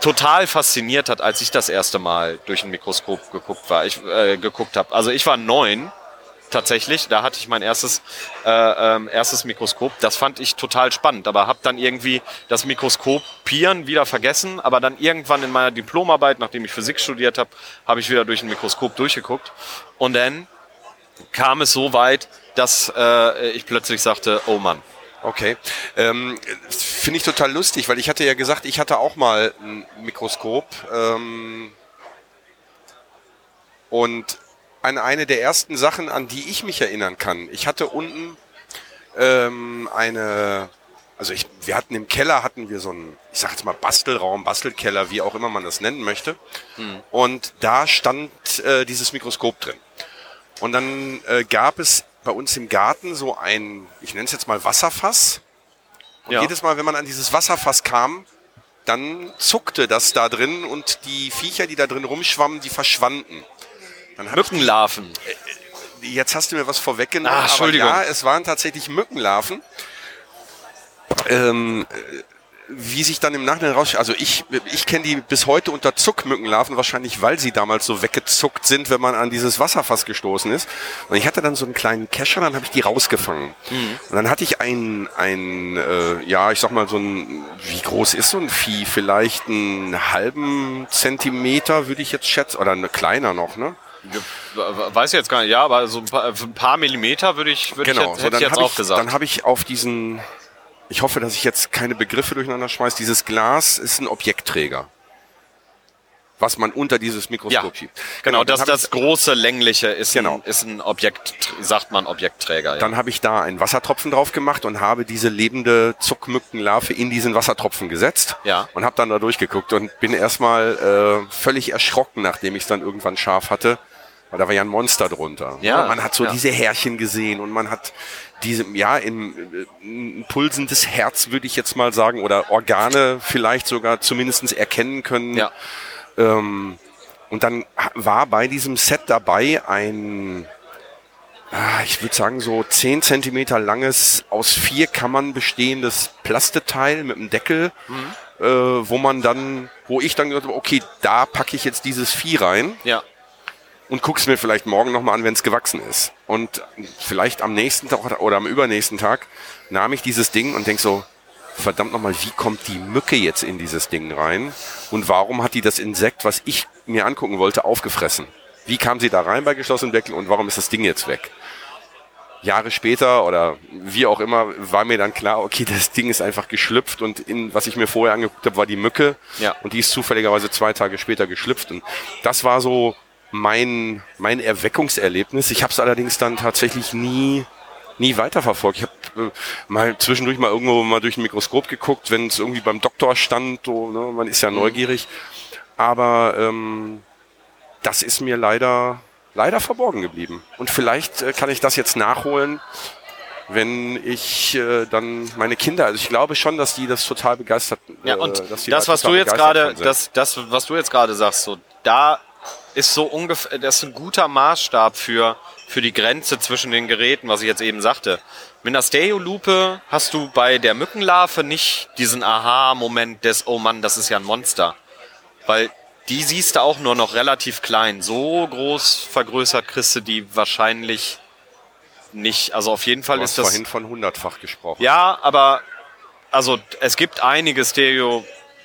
total fasziniert hat, als ich das erste Mal durch ein Mikroskop geguckt war. Ich äh, geguckt habe. Also ich war neun tatsächlich. Da hatte ich mein erstes äh, ähm, erstes Mikroskop. Das fand ich total spannend, aber habe dann irgendwie das Mikroskopieren wieder vergessen. Aber dann irgendwann in meiner Diplomarbeit, nachdem ich Physik studiert habe, habe ich wieder durch ein Mikroskop durchgeguckt. Und dann kam es so weit, dass äh, ich plötzlich sagte, oh Mann, Okay. Ähm, Finde ich total lustig, weil ich hatte ja gesagt, ich hatte auch mal ein Mikroskop. Ähm, und an eine der ersten Sachen, an die ich mich erinnern kann, ich hatte unten ähm, eine, also ich, wir hatten im Keller hatten wir so einen, ich sag jetzt mal Bastelraum, Bastelkeller, wie auch immer man das nennen möchte. Und da stand äh, dieses Mikroskop drin. Und dann äh, gab es bei uns im Garten so ein, ich nenne es jetzt mal Wasserfass. Und Ja. jedes Mal, wenn man an dieses Wasserfass kam, dann zuckte das da drin und die Viecher, die da drin rumschwammen, die verschwanden. Hab ich Mückenlarven. die, jetzt hast du mir was vorweggenommen. Aber Entschuldigung. Ja, es waren tatsächlich Mückenlarven. Ähm, äh, wie sich dann im Nachhinein raus, also ich, ich kenne die bis heute unter Zuckmückenlarven, wahrscheinlich weil sie damals so weggezuckt sind, wenn man an dieses Wasserfass gestoßen ist. Und ich hatte dann so einen kleinen Kescher, dann habe ich die rausgefangen. Und dann hatte ich ein, ein äh, ja, ich sag mal so ein, wie groß ist so ein Vieh? Vielleicht einen halben Zentimeter, würde ich jetzt schätzen, oder eine kleiner noch, ne? Weiß ich jetzt gar nicht, ja, aber so ein paar, ein paar Millimeter würde ich, würde Genau, ich jetzt, so, hätte dann ich jetzt auch ich, gesagt. dann habe ich auf diesen, ich hoffe, dass ich jetzt keine Begriffe durcheinander schmeiß, dieses Glas ist ein Objektträger. Was man unter dieses Mikroskop ja, schiebt. genau, dann das, das große längliche ist, Genau. ein, ist ein Objekt, sagt man Objektträger. Ja. dann habe ich da einen Wassertropfen drauf gemacht und habe diese lebende Zuckmückenlarve in diesen Wassertropfen gesetzt Ja. und habe dann da durchgeguckt und bin erstmal äh, völlig erschrocken, nachdem ich es dann irgendwann scharf hatte, weil da war ja ein Monster drunter. Ja, man hat so ja. diese Härchen gesehen und man hat diese, ja, im äh, ein pulsendes Herz würde ich jetzt mal sagen oder Organe vielleicht sogar zumindestens erkennen können. ja. Ähm, und dann war bei diesem Set dabei ein, ah, ich würde sagen, so 10 Zentimeter langes, aus vier Kammern bestehendes Plasteteil mit einem Deckel, äh, wo man dann, wo ich dann gesagt habe, okay, da packe ich jetzt dieses Vieh rein ja. Und guck's mir vielleicht morgen nochmal an, wenn es gewachsen ist. Und vielleicht am nächsten Tag oder am übernächsten Tag nahm ich dieses Ding und denk so, verdammt nochmal, wie kommt die Mücke jetzt in dieses Ding rein? Und warum hat die das Insekt, was ich mir angucken wollte, aufgefressen? Wie kam sie da rein bei geschlossenem Deckel und warum ist das Ding jetzt weg? Jahre später oder wie auch immer war mir dann klar, okay, das Ding ist einfach geschlüpft und in was ich mir vorher angeguckt habe, war die Mücke Ja. und die ist zufälligerweise zwei Tage später geschlüpft und das war so mein mein Erweckungserlebnis. Ich habe es allerdings dann tatsächlich nie nie weiterverfolgt. Ich habe äh, mal zwischendurch mal irgendwo mal durch ein Mikroskop geguckt, wenn es irgendwie beim Doktor stand, so, ne, man ist ja neugierig, aber ähm, das ist mir leider leider verborgen geblieben. Und vielleicht äh, kann ich das jetzt nachholen wenn ich äh, dann meine Kinder, also ich glaube schon, dass die das total begeistert. Ja, äh, und dass die das, da was du jetzt gerade, das, das, was du jetzt gerade sagst, so, da ist so ungefähr, das ist ein guter Maßstab für, für die Grenze zwischen den Geräten, was ich jetzt eben sagte. Mit einer Stereo-Lupe hast du bei der Mückenlarve nicht diesen Aha-Moment des, oh Mann, das ist ja ein Monster. Weil die siehst du auch nur noch relativ klein. So groß vergrößert kriegst du die wahrscheinlich nicht. Also auf jeden Fall Du hast ist das. vorhin von hundertfach gesprochen. Ja, aber also es gibt einige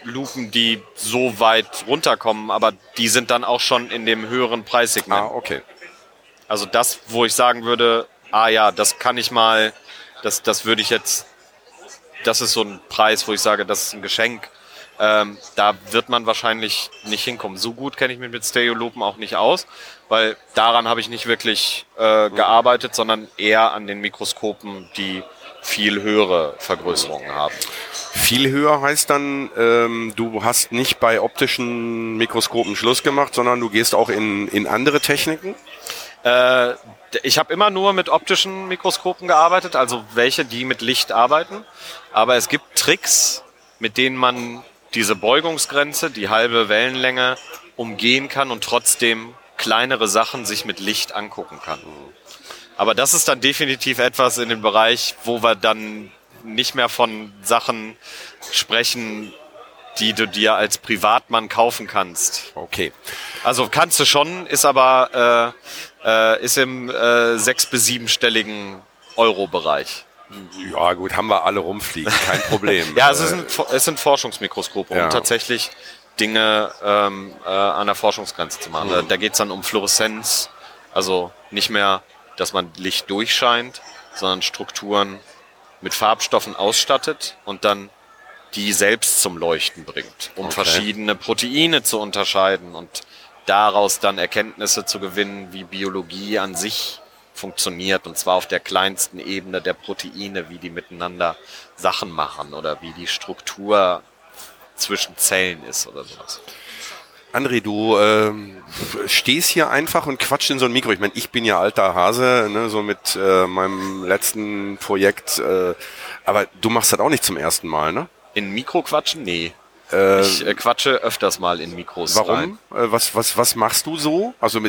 Stereo-Lupen, die so weit runterkommen, aber die sind dann auch schon in dem höheren Preissegment. Ah, okay. Also das, wo ich sagen würde, ah ja, das kann ich mal, das, das würde ich jetzt, das ist so ein Preis, wo ich sage, das ist ein Geschenk. Ähm, da wird man wahrscheinlich nicht hinkommen. So gut kenne ich mich mit Stereolupen auch nicht aus, weil daran habe ich nicht wirklich äh, gearbeitet, sondern eher an den Mikroskopen, die viel höhere Vergrößerungen haben. Viel höher heißt dann, ähm, du hast nicht bei optischen Mikroskopen Schluss gemacht, sondern du gehst auch in, in andere Techniken. Äh, ich habe immer nur mit optischen Mikroskopen gearbeitet, also welche, die mit Licht arbeiten. Aber es gibt Tricks, mit denen man diese Beugungsgrenze, die halbe Wellenlänge, umgehen kann und trotzdem kleinere Sachen sich mit Licht angucken kann. Aber das ist dann definitiv etwas in dem Bereich, wo wir dann nicht mehr von Sachen sprechen, die du dir als Privatmann kaufen kannst. Okay. Also kannst du schon, ist aber äh, äh, ist im äh, sechs- bis siebenstelligen Euro-Bereich. Ja, gut, haben wir alle rumfliegen, kein <laughs> Problem. Ja, es, Äh, ist ein, es sind Forschungsmikroskope, Ja. um tatsächlich Dinge ähm, äh, an der Forschungsgrenze zu machen. Da, da geht es dann um Fluoreszenz, also nicht mehr, dass man Licht durchscheint, sondern Strukturen mit Farbstoffen ausstattet und dann die selbst zum Leuchten bringt, um Okay. verschiedene Proteine zu unterscheiden und daraus dann Erkenntnisse zu gewinnen, wie Biologie an sich funktioniert und zwar auf der kleinsten Ebene der Proteine, wie die miteinander Sachen machen oder wie die Struktur zwischen Zellen ist oder sowas. André, du ähm, stehst hier einfach und quatscht in so ein Mikro. Ich meine, ich bin ja alter Hase, ne, so mit äh, meinem letzten Projekt. Äh, aber du machst das auch nicht zum ersten Mal, ne? In Mikro quatschen? Nee. Äh, Ich äh, quatsche öfters mal in Mikros rein. warum? Äh, was, was, was machst du so? Also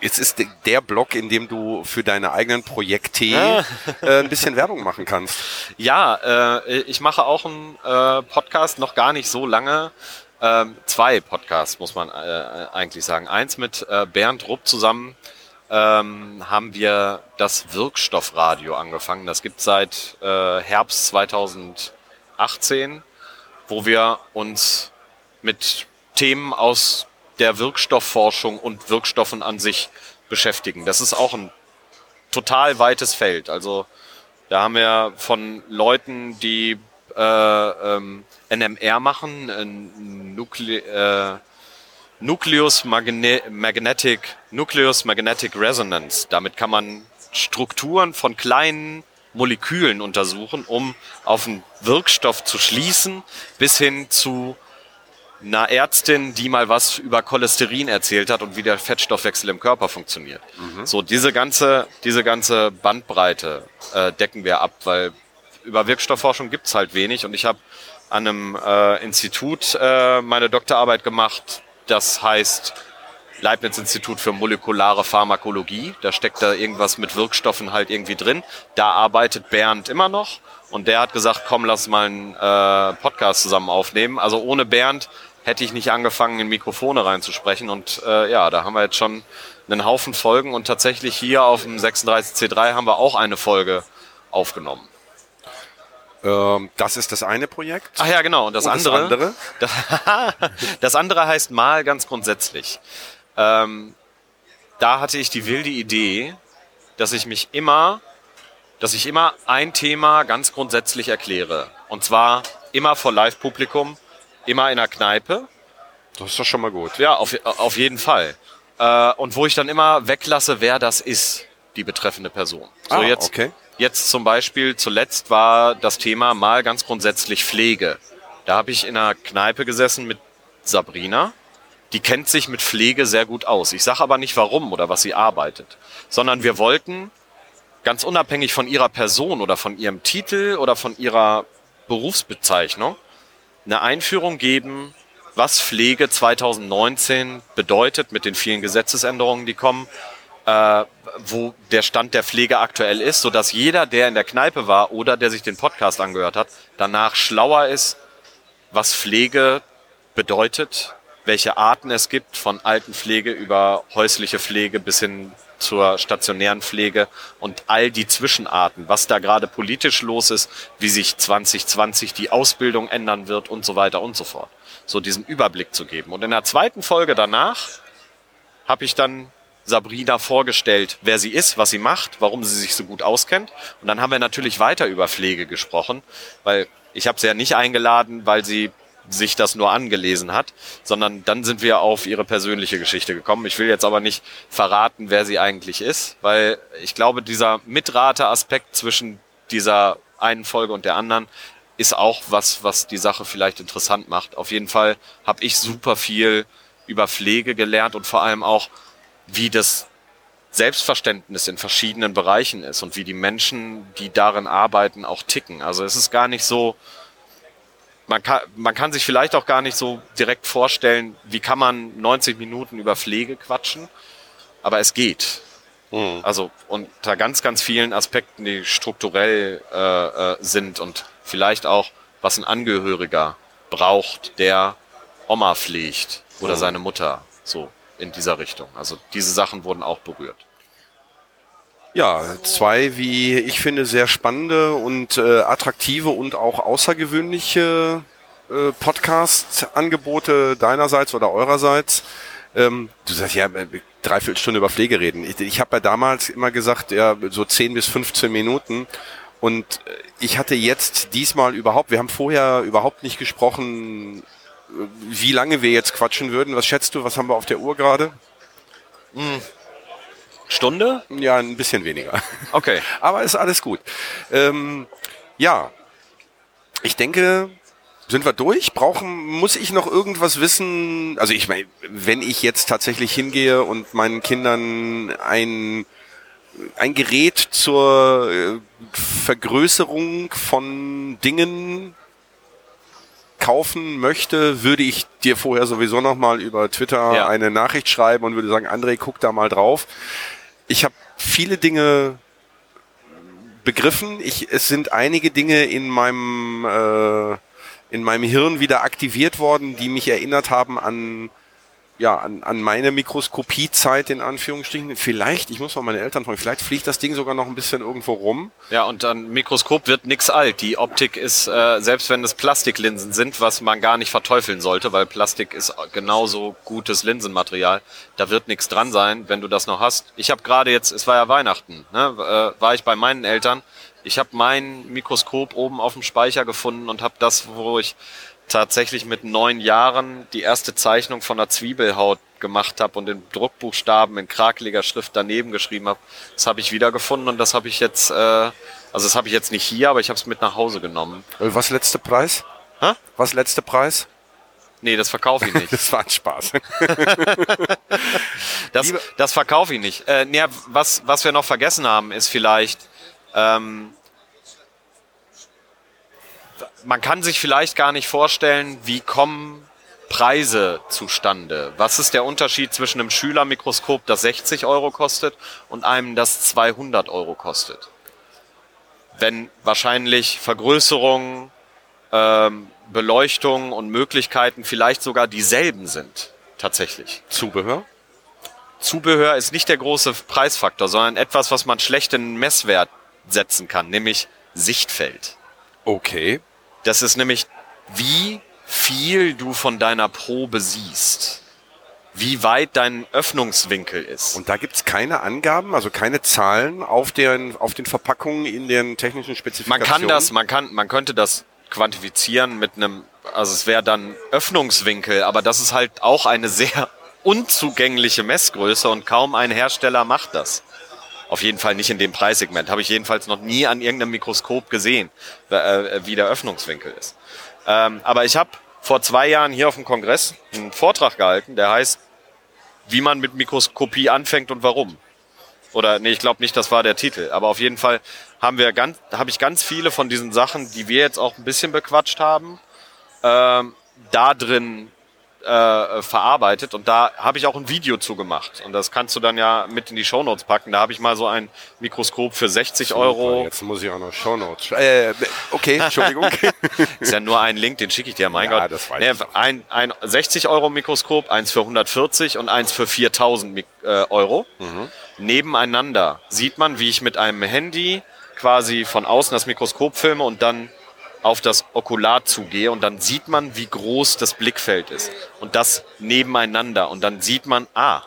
jetzt ist de- der Blog, in dem du für deine eigenen Projekte Ah. äh, ein bisschen Werbung machen kannst. <laughs> Ja, äh, ich mache auch einen äh, Podcast, noch gar nicht so lange. Ähm, zwei Podcasts, muss man äh, eigentlich sagen. Eins mit äh, Bernd Rupp zusammen ähm, haben wir das Wirkstoffradio angefangen. Das gibt seit äh, Herbst 2018, wo wir uns mit Themen aus der Wirkstoffforschung und Wirkstoffen an sich beschäftigen. Das ist auch ein total weites Feld. Also da haben wir von Leuten, die äh, ähm, NMR machen, äh, Nucle äh, Nucleus Magne Magnetic Nucleus Magnetic Resonance. Damit kann man Strukturen von kleinen Molekülen untersuchen, um auf einen Wirkstoff zu schließen, bis hin zu einer Ärztin, die mal was über Cholesterin erzählt hat und wie der Fettstoffwechsel im Körper funktioniert. So diese ganze, diese ganze Bandbreite äh, decken wir ab, weil über Wirkstoffforschung gibt's halt wenig und ich habe an einem äh, Institut äh, meine Doktorarbeit gemacht, das heißt Leibniz-Institut für molekulare Pharmakologie. Da steckt da irgendwas mit Wirkstoffen halt irgendwie drin. Da arbeitet Bernd immer noch. Und der hat gesagt, komm, lass mal einen äh, Podcast zusammen aufnehmen. Also ohne Bernd hätte ich nicht angefangen, in Mikrofone reinzusprechen. Und äh, ja, da haben wir jetzt schon einen Haufen Folgen. Und tatsächlich hier auf dem 36C3 haben wir auch eine Folge aufgenommen. Ähm, das ist das eine Projekt. Ach ja, genau. Und das, Und das andere, andere? Das, <laughs> das andere heißt mal ganz grundsätzlich. Ähm, da hatte ich die wilde Idee, dass ich mich immer, dass ich immer ein Thema ganz grundsätzlich erkläre. Und zwar immer vor Live-Publikum, immer in einer Kneipe. Das ist doch schon mal gut. Ja, auf, auf jeden Fall. Äh, und wo ich dann immer weglasse, wer das ist, die betreffende Person. So Ah, jetzt, okay. Jetzt zum Beispiel, zuletzt war das Thema mal ganz grundsätzlich Pflege. Da habe ich in einer Kneipe gesessen mit Sabrina. Die kennt sich mit Pflege sehr gut aus. Ich sage aber nicht warum oder was sie arbeitet, sondern wir wollten ganz unabhängig von ihrer Person oder von ihrem Titel oder von ihrer Berufsbezeichnung eine Einführung geben, was Pflege 2019 bedeutet mit den vielen Gesetzesänderungen, die kommen, äh, wo der Stand der Pflege aktuell ist, sodass jeder, der in der Kneipe war oder der sich den Podcast angehört hat, danach schlauer ist, was Pflege bedeutet, welche Arten es gibt, von Altenpflege über häusliche Pflege bis hin zur stationären Pflege und all die Zwischenarten, was da gerade politisch los ist, wie sich 2020 die Ausbildung ändern wird und so weiter und so fort. So diesen Überblick zu geben. Und in der zweiten Folge danach habe ich dann Sabrina vorgestellt, wer sie ist, was sie macht, warum sie sich so gut auskennt. Und dann haben wir natürlich weiter über Pflege gesprochen, weil ich habe sie ja nicht eingeladen, weil sie sich das nur angelesen hat, sondern dann sind wir auf ihre persönliche Geschichte gekommen. Ich will jetzt aber nicht verraten, wer sie eigentlich ist, weil ich glaube, dieser Mitrate-Aspekt zwischen dieser einen Folge und der anderen ist auch was, was die Sache vielleicht interessant macht. Auf jeden Fall habe ich super viel über Pflege gelernt und vor allem auch, wie das Selbstverständnis in verschiedenen Bereichen ist und wie die Menschen, die darin arbeiten, auch ticken. Also es ist gar nicht so, man kann, man kann sich vielleicht auch gar nicht so direkt vorstellen, wie kann man 90 Minuten über Pflege quatschen, aber es geht. Mhm. Also unter ganz, ganz vielen Aspekten, die strukturell äh, äh, sind und vielleicht auch, was ein Angehöriger braucht, der Oma pflegt oder mhm. seine Mutter, so in dieser Richtung. Also diese Sachen wurden auch berührt. Ja, zwei, wie ich finde, sehr spannende und äh, attraktive und auch außergewöhnliche äh, Podcast-Angebote deinerseits oder eurerseits. Ähm, du sagst ja, äh, dreiviertel Stunde über Pflege reden. Ich, ich habe ja damals immer gesagt, ja, so 10 bis 15 Minuten. Und äh, ich hatte jetzt diesmal überhaupt, wir haben vorher überhaupt nicht gesprochen, wie lange wir jetzt quatschen würden. Was schätzt du, was haben wir auf der Uhr gerade? Hm, Stunde? Ja, ein bisschen weniger. Okay. <laughs> Aber ist alles gut. Ähm, ja, ich denke, sind wir durch? Brauchen, muss ich noch irgendwas wissen? Also ich meine, wenn ich jetzt tatsächlich hingehe und meinen Kindern ein, ein Gerät zur äh, Vergrößerung von Dingen kaufen möchte, würde ich dir vorher sowieso nochmal über Twitter ja. eine Nachricht schreiben und würde sagen, André, guck da mal drauf ich habe viele Dinge begriffen. Ich, es sind einige Dinge in meinem äh, in meinem Hirn wieder aktiviert worden, die mich erinnert haben an ja, an, an meine Mikroskopiezeit in Anführungsstrichen. Vielleicht, ich muss mal meine Eltern fragen, vielleicht fliegt das Ding sogar noch ein bisschen irgendwo rum. Ja, und dann Mikroskop wird nix alt. Die Optik ist, äh, selbst wenn es Plastiklinsen sind, was man gar nicht verteufeln sollte, weil Plastik ist genauso gutes Linsenmaterial, da wird nichts dran sein, wenn du das noch hast. Ich habe gerade jetzt, es war ja Weihnachten, ne, äh, war ich bei meinen Eltern. Ich habe mein Mikroskop oben auf dem Speicher gefunden und habe das, wo ich tatsächlich mit neun Jahren die erste Zeichnung von einer Zwiebelhaut gemacht habe und in Druckbuchstaben in krakeliger Schrift daneben geschrieben habe. Das habe ich wiedergefunden und das habe ich jetzt, äh, also das habe ich jetzt nicht hier, aber ich habe es mit nach Hause genommen. Äh, was letzte Preis? Hä? Was letzte Preis? Nee, das verkaufe ich nicht. <laughs> das war ein Spaß. <laughs> das, das verkaufe ich nicht. Äh, nee, was, was wir noch vergessen haben, ist vielleicht, ähm, man kann sich vielleicht gar nicht vorstellen, wie kommen Preise zustande? Was ist der Unterschied zwischen einem Schülermikroskop, das 60 Euro kostet, und einem, das 200 Euro kostet? Wenn wahrscheinlich Vergrößerung, ähm, Beleuchtung und Möglichkeiten vielleicht sogar dieselben sind, tatsächlich. Zubehör? Zubehör ist nicht der große Preisfaktor, sondern etwas, was man schlecht in Messwert setzen kann, nämlich Sichtfeld. Okay. Das ist nämlich, wie viel du von deiner Probe siehst. Wie weit dein Öffnungswinkel ist. Und da gibt's keine Angaben, also keine Zahlen auf den, auf den Verpackungen in den technischen Spezifikationen? Man kann das, man kann, man könnte das quantifizieren mit einem, also es wäre dann Öffnungswinkel, aber das ist halt auch eine sehr <laughs> unzugängliche Messgröße und kaum ein Hersteller macht das. Auf jeden Fall nicht in dem Preissegment. Habe ich jedenfalls noch nie an irgendeinem Mikroskop gesehen, äh, wie der Öffnungswinkel ist. Ähm, aber ich habe vor zwei Jahren hier auf dem Kongress einen Vortrag gehalten, der heißt, wie man mit Mikroskopie anfängt und warum. Oder nee, ich glaube nicht, das war der Titel. Aber auf jeden Fall haben wir ganz, habe ich ganz viele von diesen Sachen, die wir jetzt auch ein bisschen bequatscht haben, ähm, da drin äh, verarbeitet und da habe ich auch ein Video zu gemacht und das kannst du dann ja mit in die Shownotes packen. Da habe ich mal so ein Mikroskop für 60 Super, Euro. Jetzt muss ich auch noch Shownotes. Äh, okay, Entschuldigung. <laughs> Ist ja nur ein Link, den schicke ich dir, mein Ja, Gott. das weiß Nee, ein, ein 60 Euro Mikroskop, eins für 140 und eins für 4000 Mik äh, Euro. Mhm. Nebeneinander sieht man, wie ich mit einem Handy quasi von außen das Mikroskop filme und dann auf das Okular zugehe und dann sieht man, wie groß das Blickfeld ist. Und das nebeneinander. Und dann sieht man, ah,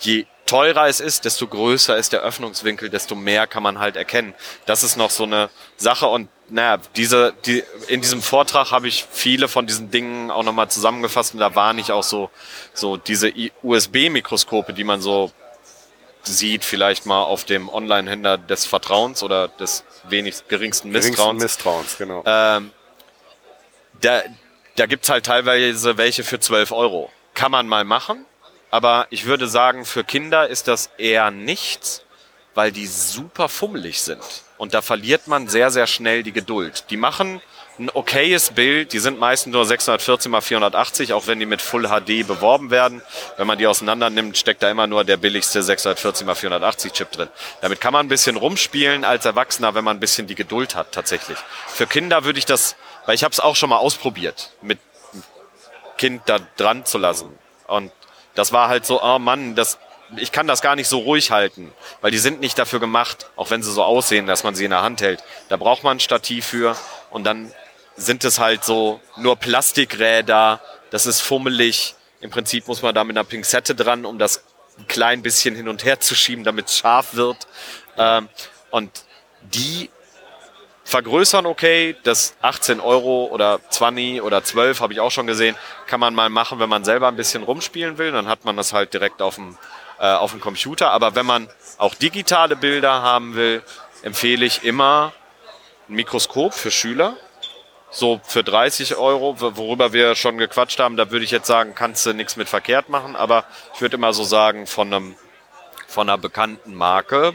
je teurer es ist, desto größer ist der Öffnungswinkel, desto mehr kann man halt erkennen. Das ist noch so eine Sache und naja, diese, die, in diesem Vortrag habe ich viele von diesen Dingen auch nochmal zusammengefasst und da waren nicht auch so, so diese USB-Mikroskope, die man so sieht, vielleicht mal auf dem Online-Händler des Vertrauens oder des wenigst geringsten Geringsten Misstrauens. Misstrauens, genau. Ähm, da da gibt's halt teilweise welche für 12 Euro. Kann man mal machen, aber ich würde sagen, für Kinder ist das eher nichts, weil die super fummelig sind. Und da verliert man sehr, sehr schnell die Geduld. Die machen ein okayes Bild, die sind meistens nur 614 x 480, auch wenn die mit Full HD beworben werden. Wenn man die auseinander nimmt, steckt da immer nur der billigste 614 x 480 Chip drin. Damit kann man ein bisschen rumspielen als Erwachsener, wenn man ein bisschen die Geduld hat tatsächlich. Für Kinder würde ich das, weil ich habe es auch schon mal ausprobiert, mit Kind da dran zu lassen. Und das war halt so, oh Mann, das, ich kann das gar nicht so ruhig halten, weil die sind nicht dafür gemacht, auch wenn sie so aussehen, dass man sie in der Hand hält. Da braucht man ein Stativ für und dann sind es halt so nur Plastikräder, das ist fummelig. Im Prinzip muss man da mit einer Pinzette dran, um das ein klein bisschen hin und her zu schieben, damit es scharf wird. Ähm, und die vergrößern okay, das 18 Euro oder 20 oder 12 habe ich auch schon gesehen, kann man mal machen, wenn man selber ein bisschen rumspielen will, dann hat man das halt direkt auf dem, äh, auf dem Computer. Aber wenn man auch digitale Bilder haben will, empfehle ich immer ein Mikroskop für Schüler. So für 30 Euro, wo- worüber wir schon gequatscht haben, da würde ich jetzt sagen, kannst du nichts mit verkehrt machen, aber ich würde immer so sagen, von einem von einer bekannten Marke.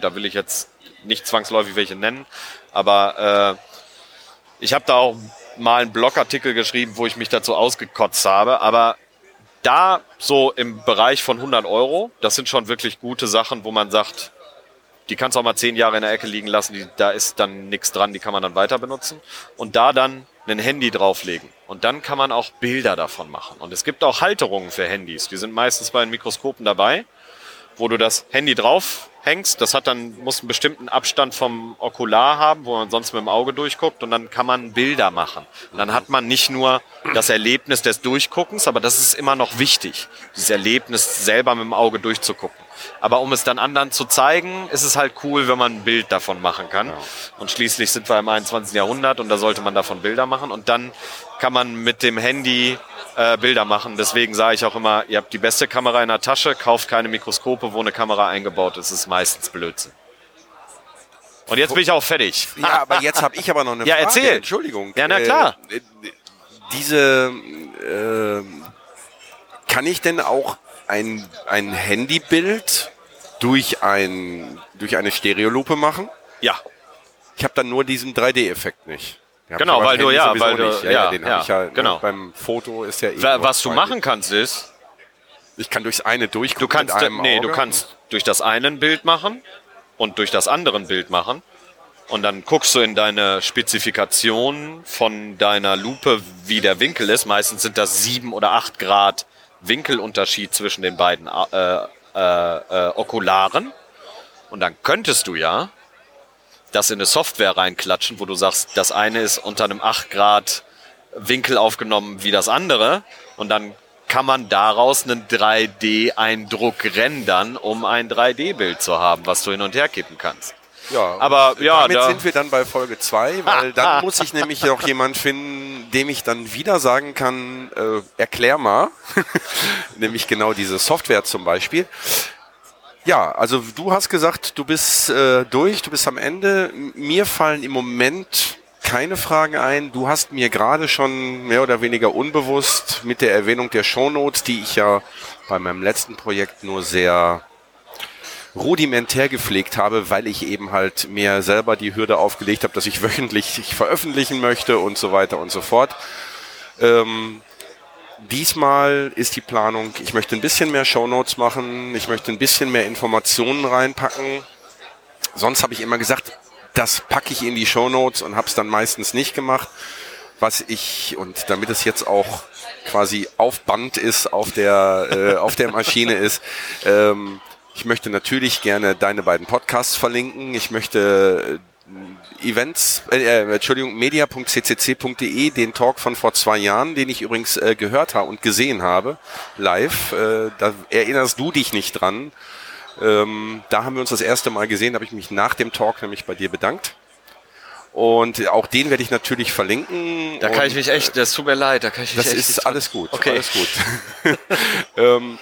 Da will ich jetzt nicht zwangsläufig welche nennen, aber äh, ich habe da auch mal einen Blogartikel geschrieben, wo ich mich dazu ausgekotzt habe. Aber da so im Bereich von 100 Euro, das sind schon wirklich gute Sachen, wo man sagt, die kannst du auch mal zehn Jahre in der Ecke liegen lassen, die, da ist dann nichts dran, die kann man dann weiter benutzen. Und da dann ein Handy drauflegen. Und dann kann man auch Bilder davon machen. Und es gibt auch Halterungen für Handys. Die sind meistens bei den Mikroskopen dabei wo du das Handy drauf hängst. Das hat dann, muss einen bestimmten Abstand vom Okular haben, wo man sonst mit dem Auge durchguckt und dann kann man Bilder machen. Und dann hat man nicht nur das Erlebnis des Durchguckens, aber das ist immer noch wichtig, dieses Erlebnis selber mit dem Auge durchzugucken. Aber um es dann anderen zu zeigen, ist es halt cool, wenn man ein Bild davon machen kann. Und schließlich sind wir im 21. Jahrhundert und da sollte man davon Bilder machen. Und dann kann man mit dem Handy äh, Bilder machen. Deswegen sage ich auch immer, ihr habt die beste Kamera in der Tasche, kauft keine Mikroskope, wo eine Kamera eingebaut ist. Das ist meistens Blödsinn. Und jetzt bin ich auch fertig. Ja, aber jetzt habe ich aber noch eine <laughs> Ja, Frage. erzähl. Entschuldigung. Ja, na klar. Äh, diese, äh, kann ich denn auch ein, ein Handybild durch, ein, durch eine Stereolupe machen? Ja, Ich habe dann nur diesen 3D-Effekt nicht. Genau, weil du- ja, weil du- nicht. Ja, ja, ja, den ja, habe ich ja. genau. Ne, beim Foto ist ja eh was du 2D. machen kannst ist, Ich kann durchs eine durchgucken. du kannst, mit einem nee, Auge. du kannst durch das eine ein Bild machen und durch das andere ein Bild machen. Und dann guckst du in deine Spezifikation von deiner Lupe, wie der Winkel ist. Meistens sind das sieben oder acht Grad Winkelunterschied zwischen den beiden äh, äh, äh, Okularen. Und dann könntest du ja das in eine Software reinklatschen, wo du sagst, das eine ist unter einem 8 Grad Winkel aufgenommen wie das andere. Und dann kann man daraus einen 3D-Eindruck rendern, um ein 3D-Bild zu haben, was du hin und her kippen kannst. Ja, Aber, ja, damit da- sind wir dann bei Folge 2, weil dann <laughs> muss ich nämlich noch jemand finden, dem ich dann wieder sagen kann, äh, erklär mal, <laughs> nämlich genau diese Software zum Beispiel. Ja, also du hast gesagt, du bist äh, durch, du bist am Ende. Mir fallen im Moment keine Fragen ein. Du hast mir gerade schon mehr oder weniger unbewusst mit der Erwähnung der Shownotes, die ich ja bei meinem letzten Projekt nur sehr rudimentär gepflegt habe, weil ich eben halt mir selber die Hürde aufgelegt habe, dass ich wöchentlich veröffentlichen möchte und so weiter und so fort. Ähm, diesmal ist die Planung, ich möchte ein bisschen mehr Shownotes machen, ich möchte ein bisschen mehr Informationen reinpacken. Sonst habe ich immer gesagt, das packe ich in die Shownotes und habe es dann meistens nicht gemacht. Was ich, und damit es jetzt auch quasi auf Band ist, auf der, äh, auf der Maschine ist, ähm, ich möchte natürlich gerne deine beiden Podcasts verlinken. Ich möchte äh, Events, äh, äh Entschuldigung, media.ccc.de, den Talk von vor zwei Jahren, den ich übrigens äh, gehört habe und gesehen habe, live. Äh, da erinnerst du dich nicht dran. Ähm, da haben wir uns das erste Mal gesehen, da habe ich mich nach dem Talk nämlich bei dir bedankt. Und auch den werde ich natürlich verlinken. Da kann ich mich echt, das tut mir leid, da kann ich mich Das echt ist alles gut. Okay. Alles gut. <laughs> ähm,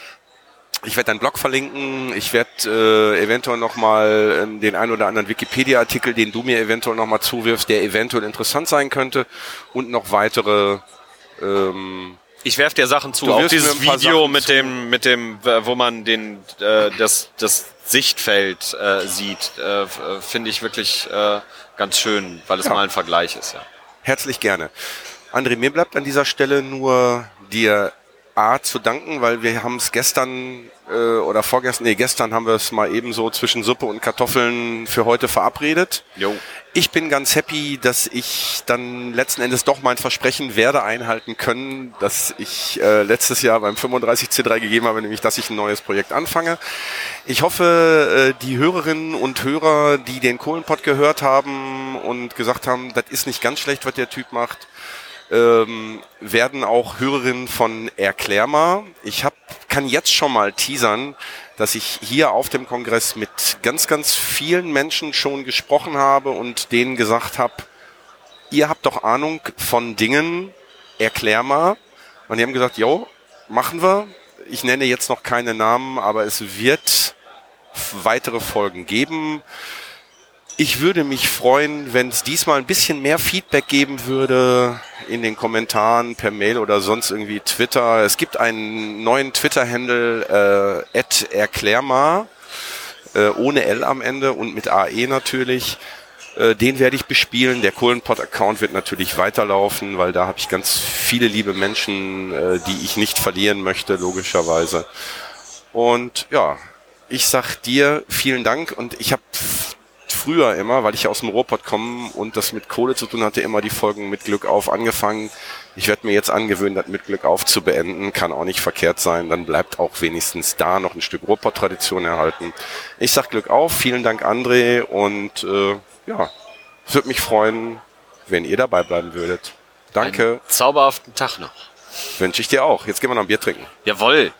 ich werde deinen Blog verlinken. Ich werde äh, eventuell nochmal ähm, den ein oder anderen Wikipedia-Artikel, den du mir eventuell nochmal zuwirfst, der eventuell interessant sein könnte. Und noch weitere ähm, ich werf dir Sachen zu. Auch dieses Video Sachen mit zu. dem, mit dem, äh, wo man den, äh, das, das Sichtfeld äh, sieht, äh, äh, finde ich wirklich äh, ganz schön, weil es Ja. mal ein Vergleich ist. Ja. Herzlich gerne. André, mir bleibt an dieser Stelle nur dir A zu danken, weil wir haben es gestern äh, oder vorgestern, nee, gestern haben wir es mal ebenso zwischen Suppe und Kartoffeln für heute verabredet. Jo. Ich bin ganz happy, dass ich dann letzten Endes doch mein Versprechen werde einhalten können, dass ich äh, letztes Jahr beim 35C3 gegeben habe, nämlich dass ich ein neues Projekt anfange. Ich hoffe, äh, die Hörerinnen und Hörer, die den Kohlenpott gehört haben und gesagt haben, das ist nicht ganz schlecht, was der Typ macht, ähm, werden auch Hörerinnen von Erklärma. Ich hab, kann jetzt schon mal teasern, dass ich hier auf dem Kongress mit ganz, ganz vielen Menschen schon gesprochen habe und denen gesagt habe, ihr habt doch Ahnung von Dingen, erklär mal. Und die haben gesagt, jo, machen wir. Ich nenne jetzt noch keine Namen, aber es wird weitere Folgen geben. Ich würde mich freuen, wenn es diesmal ein bisschen mehr Feedback geben würde in den Kommentaren, per Mail oder sonst irgendwie Twitter. Es gibt einen neuen Twitter-Handle, äh, erklärmar, äh, ohne L am Ende und mit AE natürlich. Äh, den werde ich bespielen. Der Kohlenpot-Account wird natürlich weiterlaufen, weil da habe ich ganz viele liebe Menschen, äh, die ich nicht verlieren möchte, logischerweise. Und ja, ich sag dir vielen Dank und ich habe früher immer, weil ich aus dem Ruhrpott komme und das mit Kohle zu tun hatte, immer die Folgen mit Glück auf angefangen. Ich werde mir jetzt angewöhnen, das mit Glück auf zu beenden. Kann auch nicht verkehrt sein. Dann bleibt auch wenigstens da noch ein Stück Ruhrpott-Tradition erhalten. Ich sag Glück auf. Vielen Dank, André. Und äh, ja, es würde mich freuen, wenn ihr dabei bleiben würdet. Danke. Einen zauberhaften Tag noch. Wünsche ich dir auch. Jetzt gehen wir noch ein Bier trinken. Jawohl.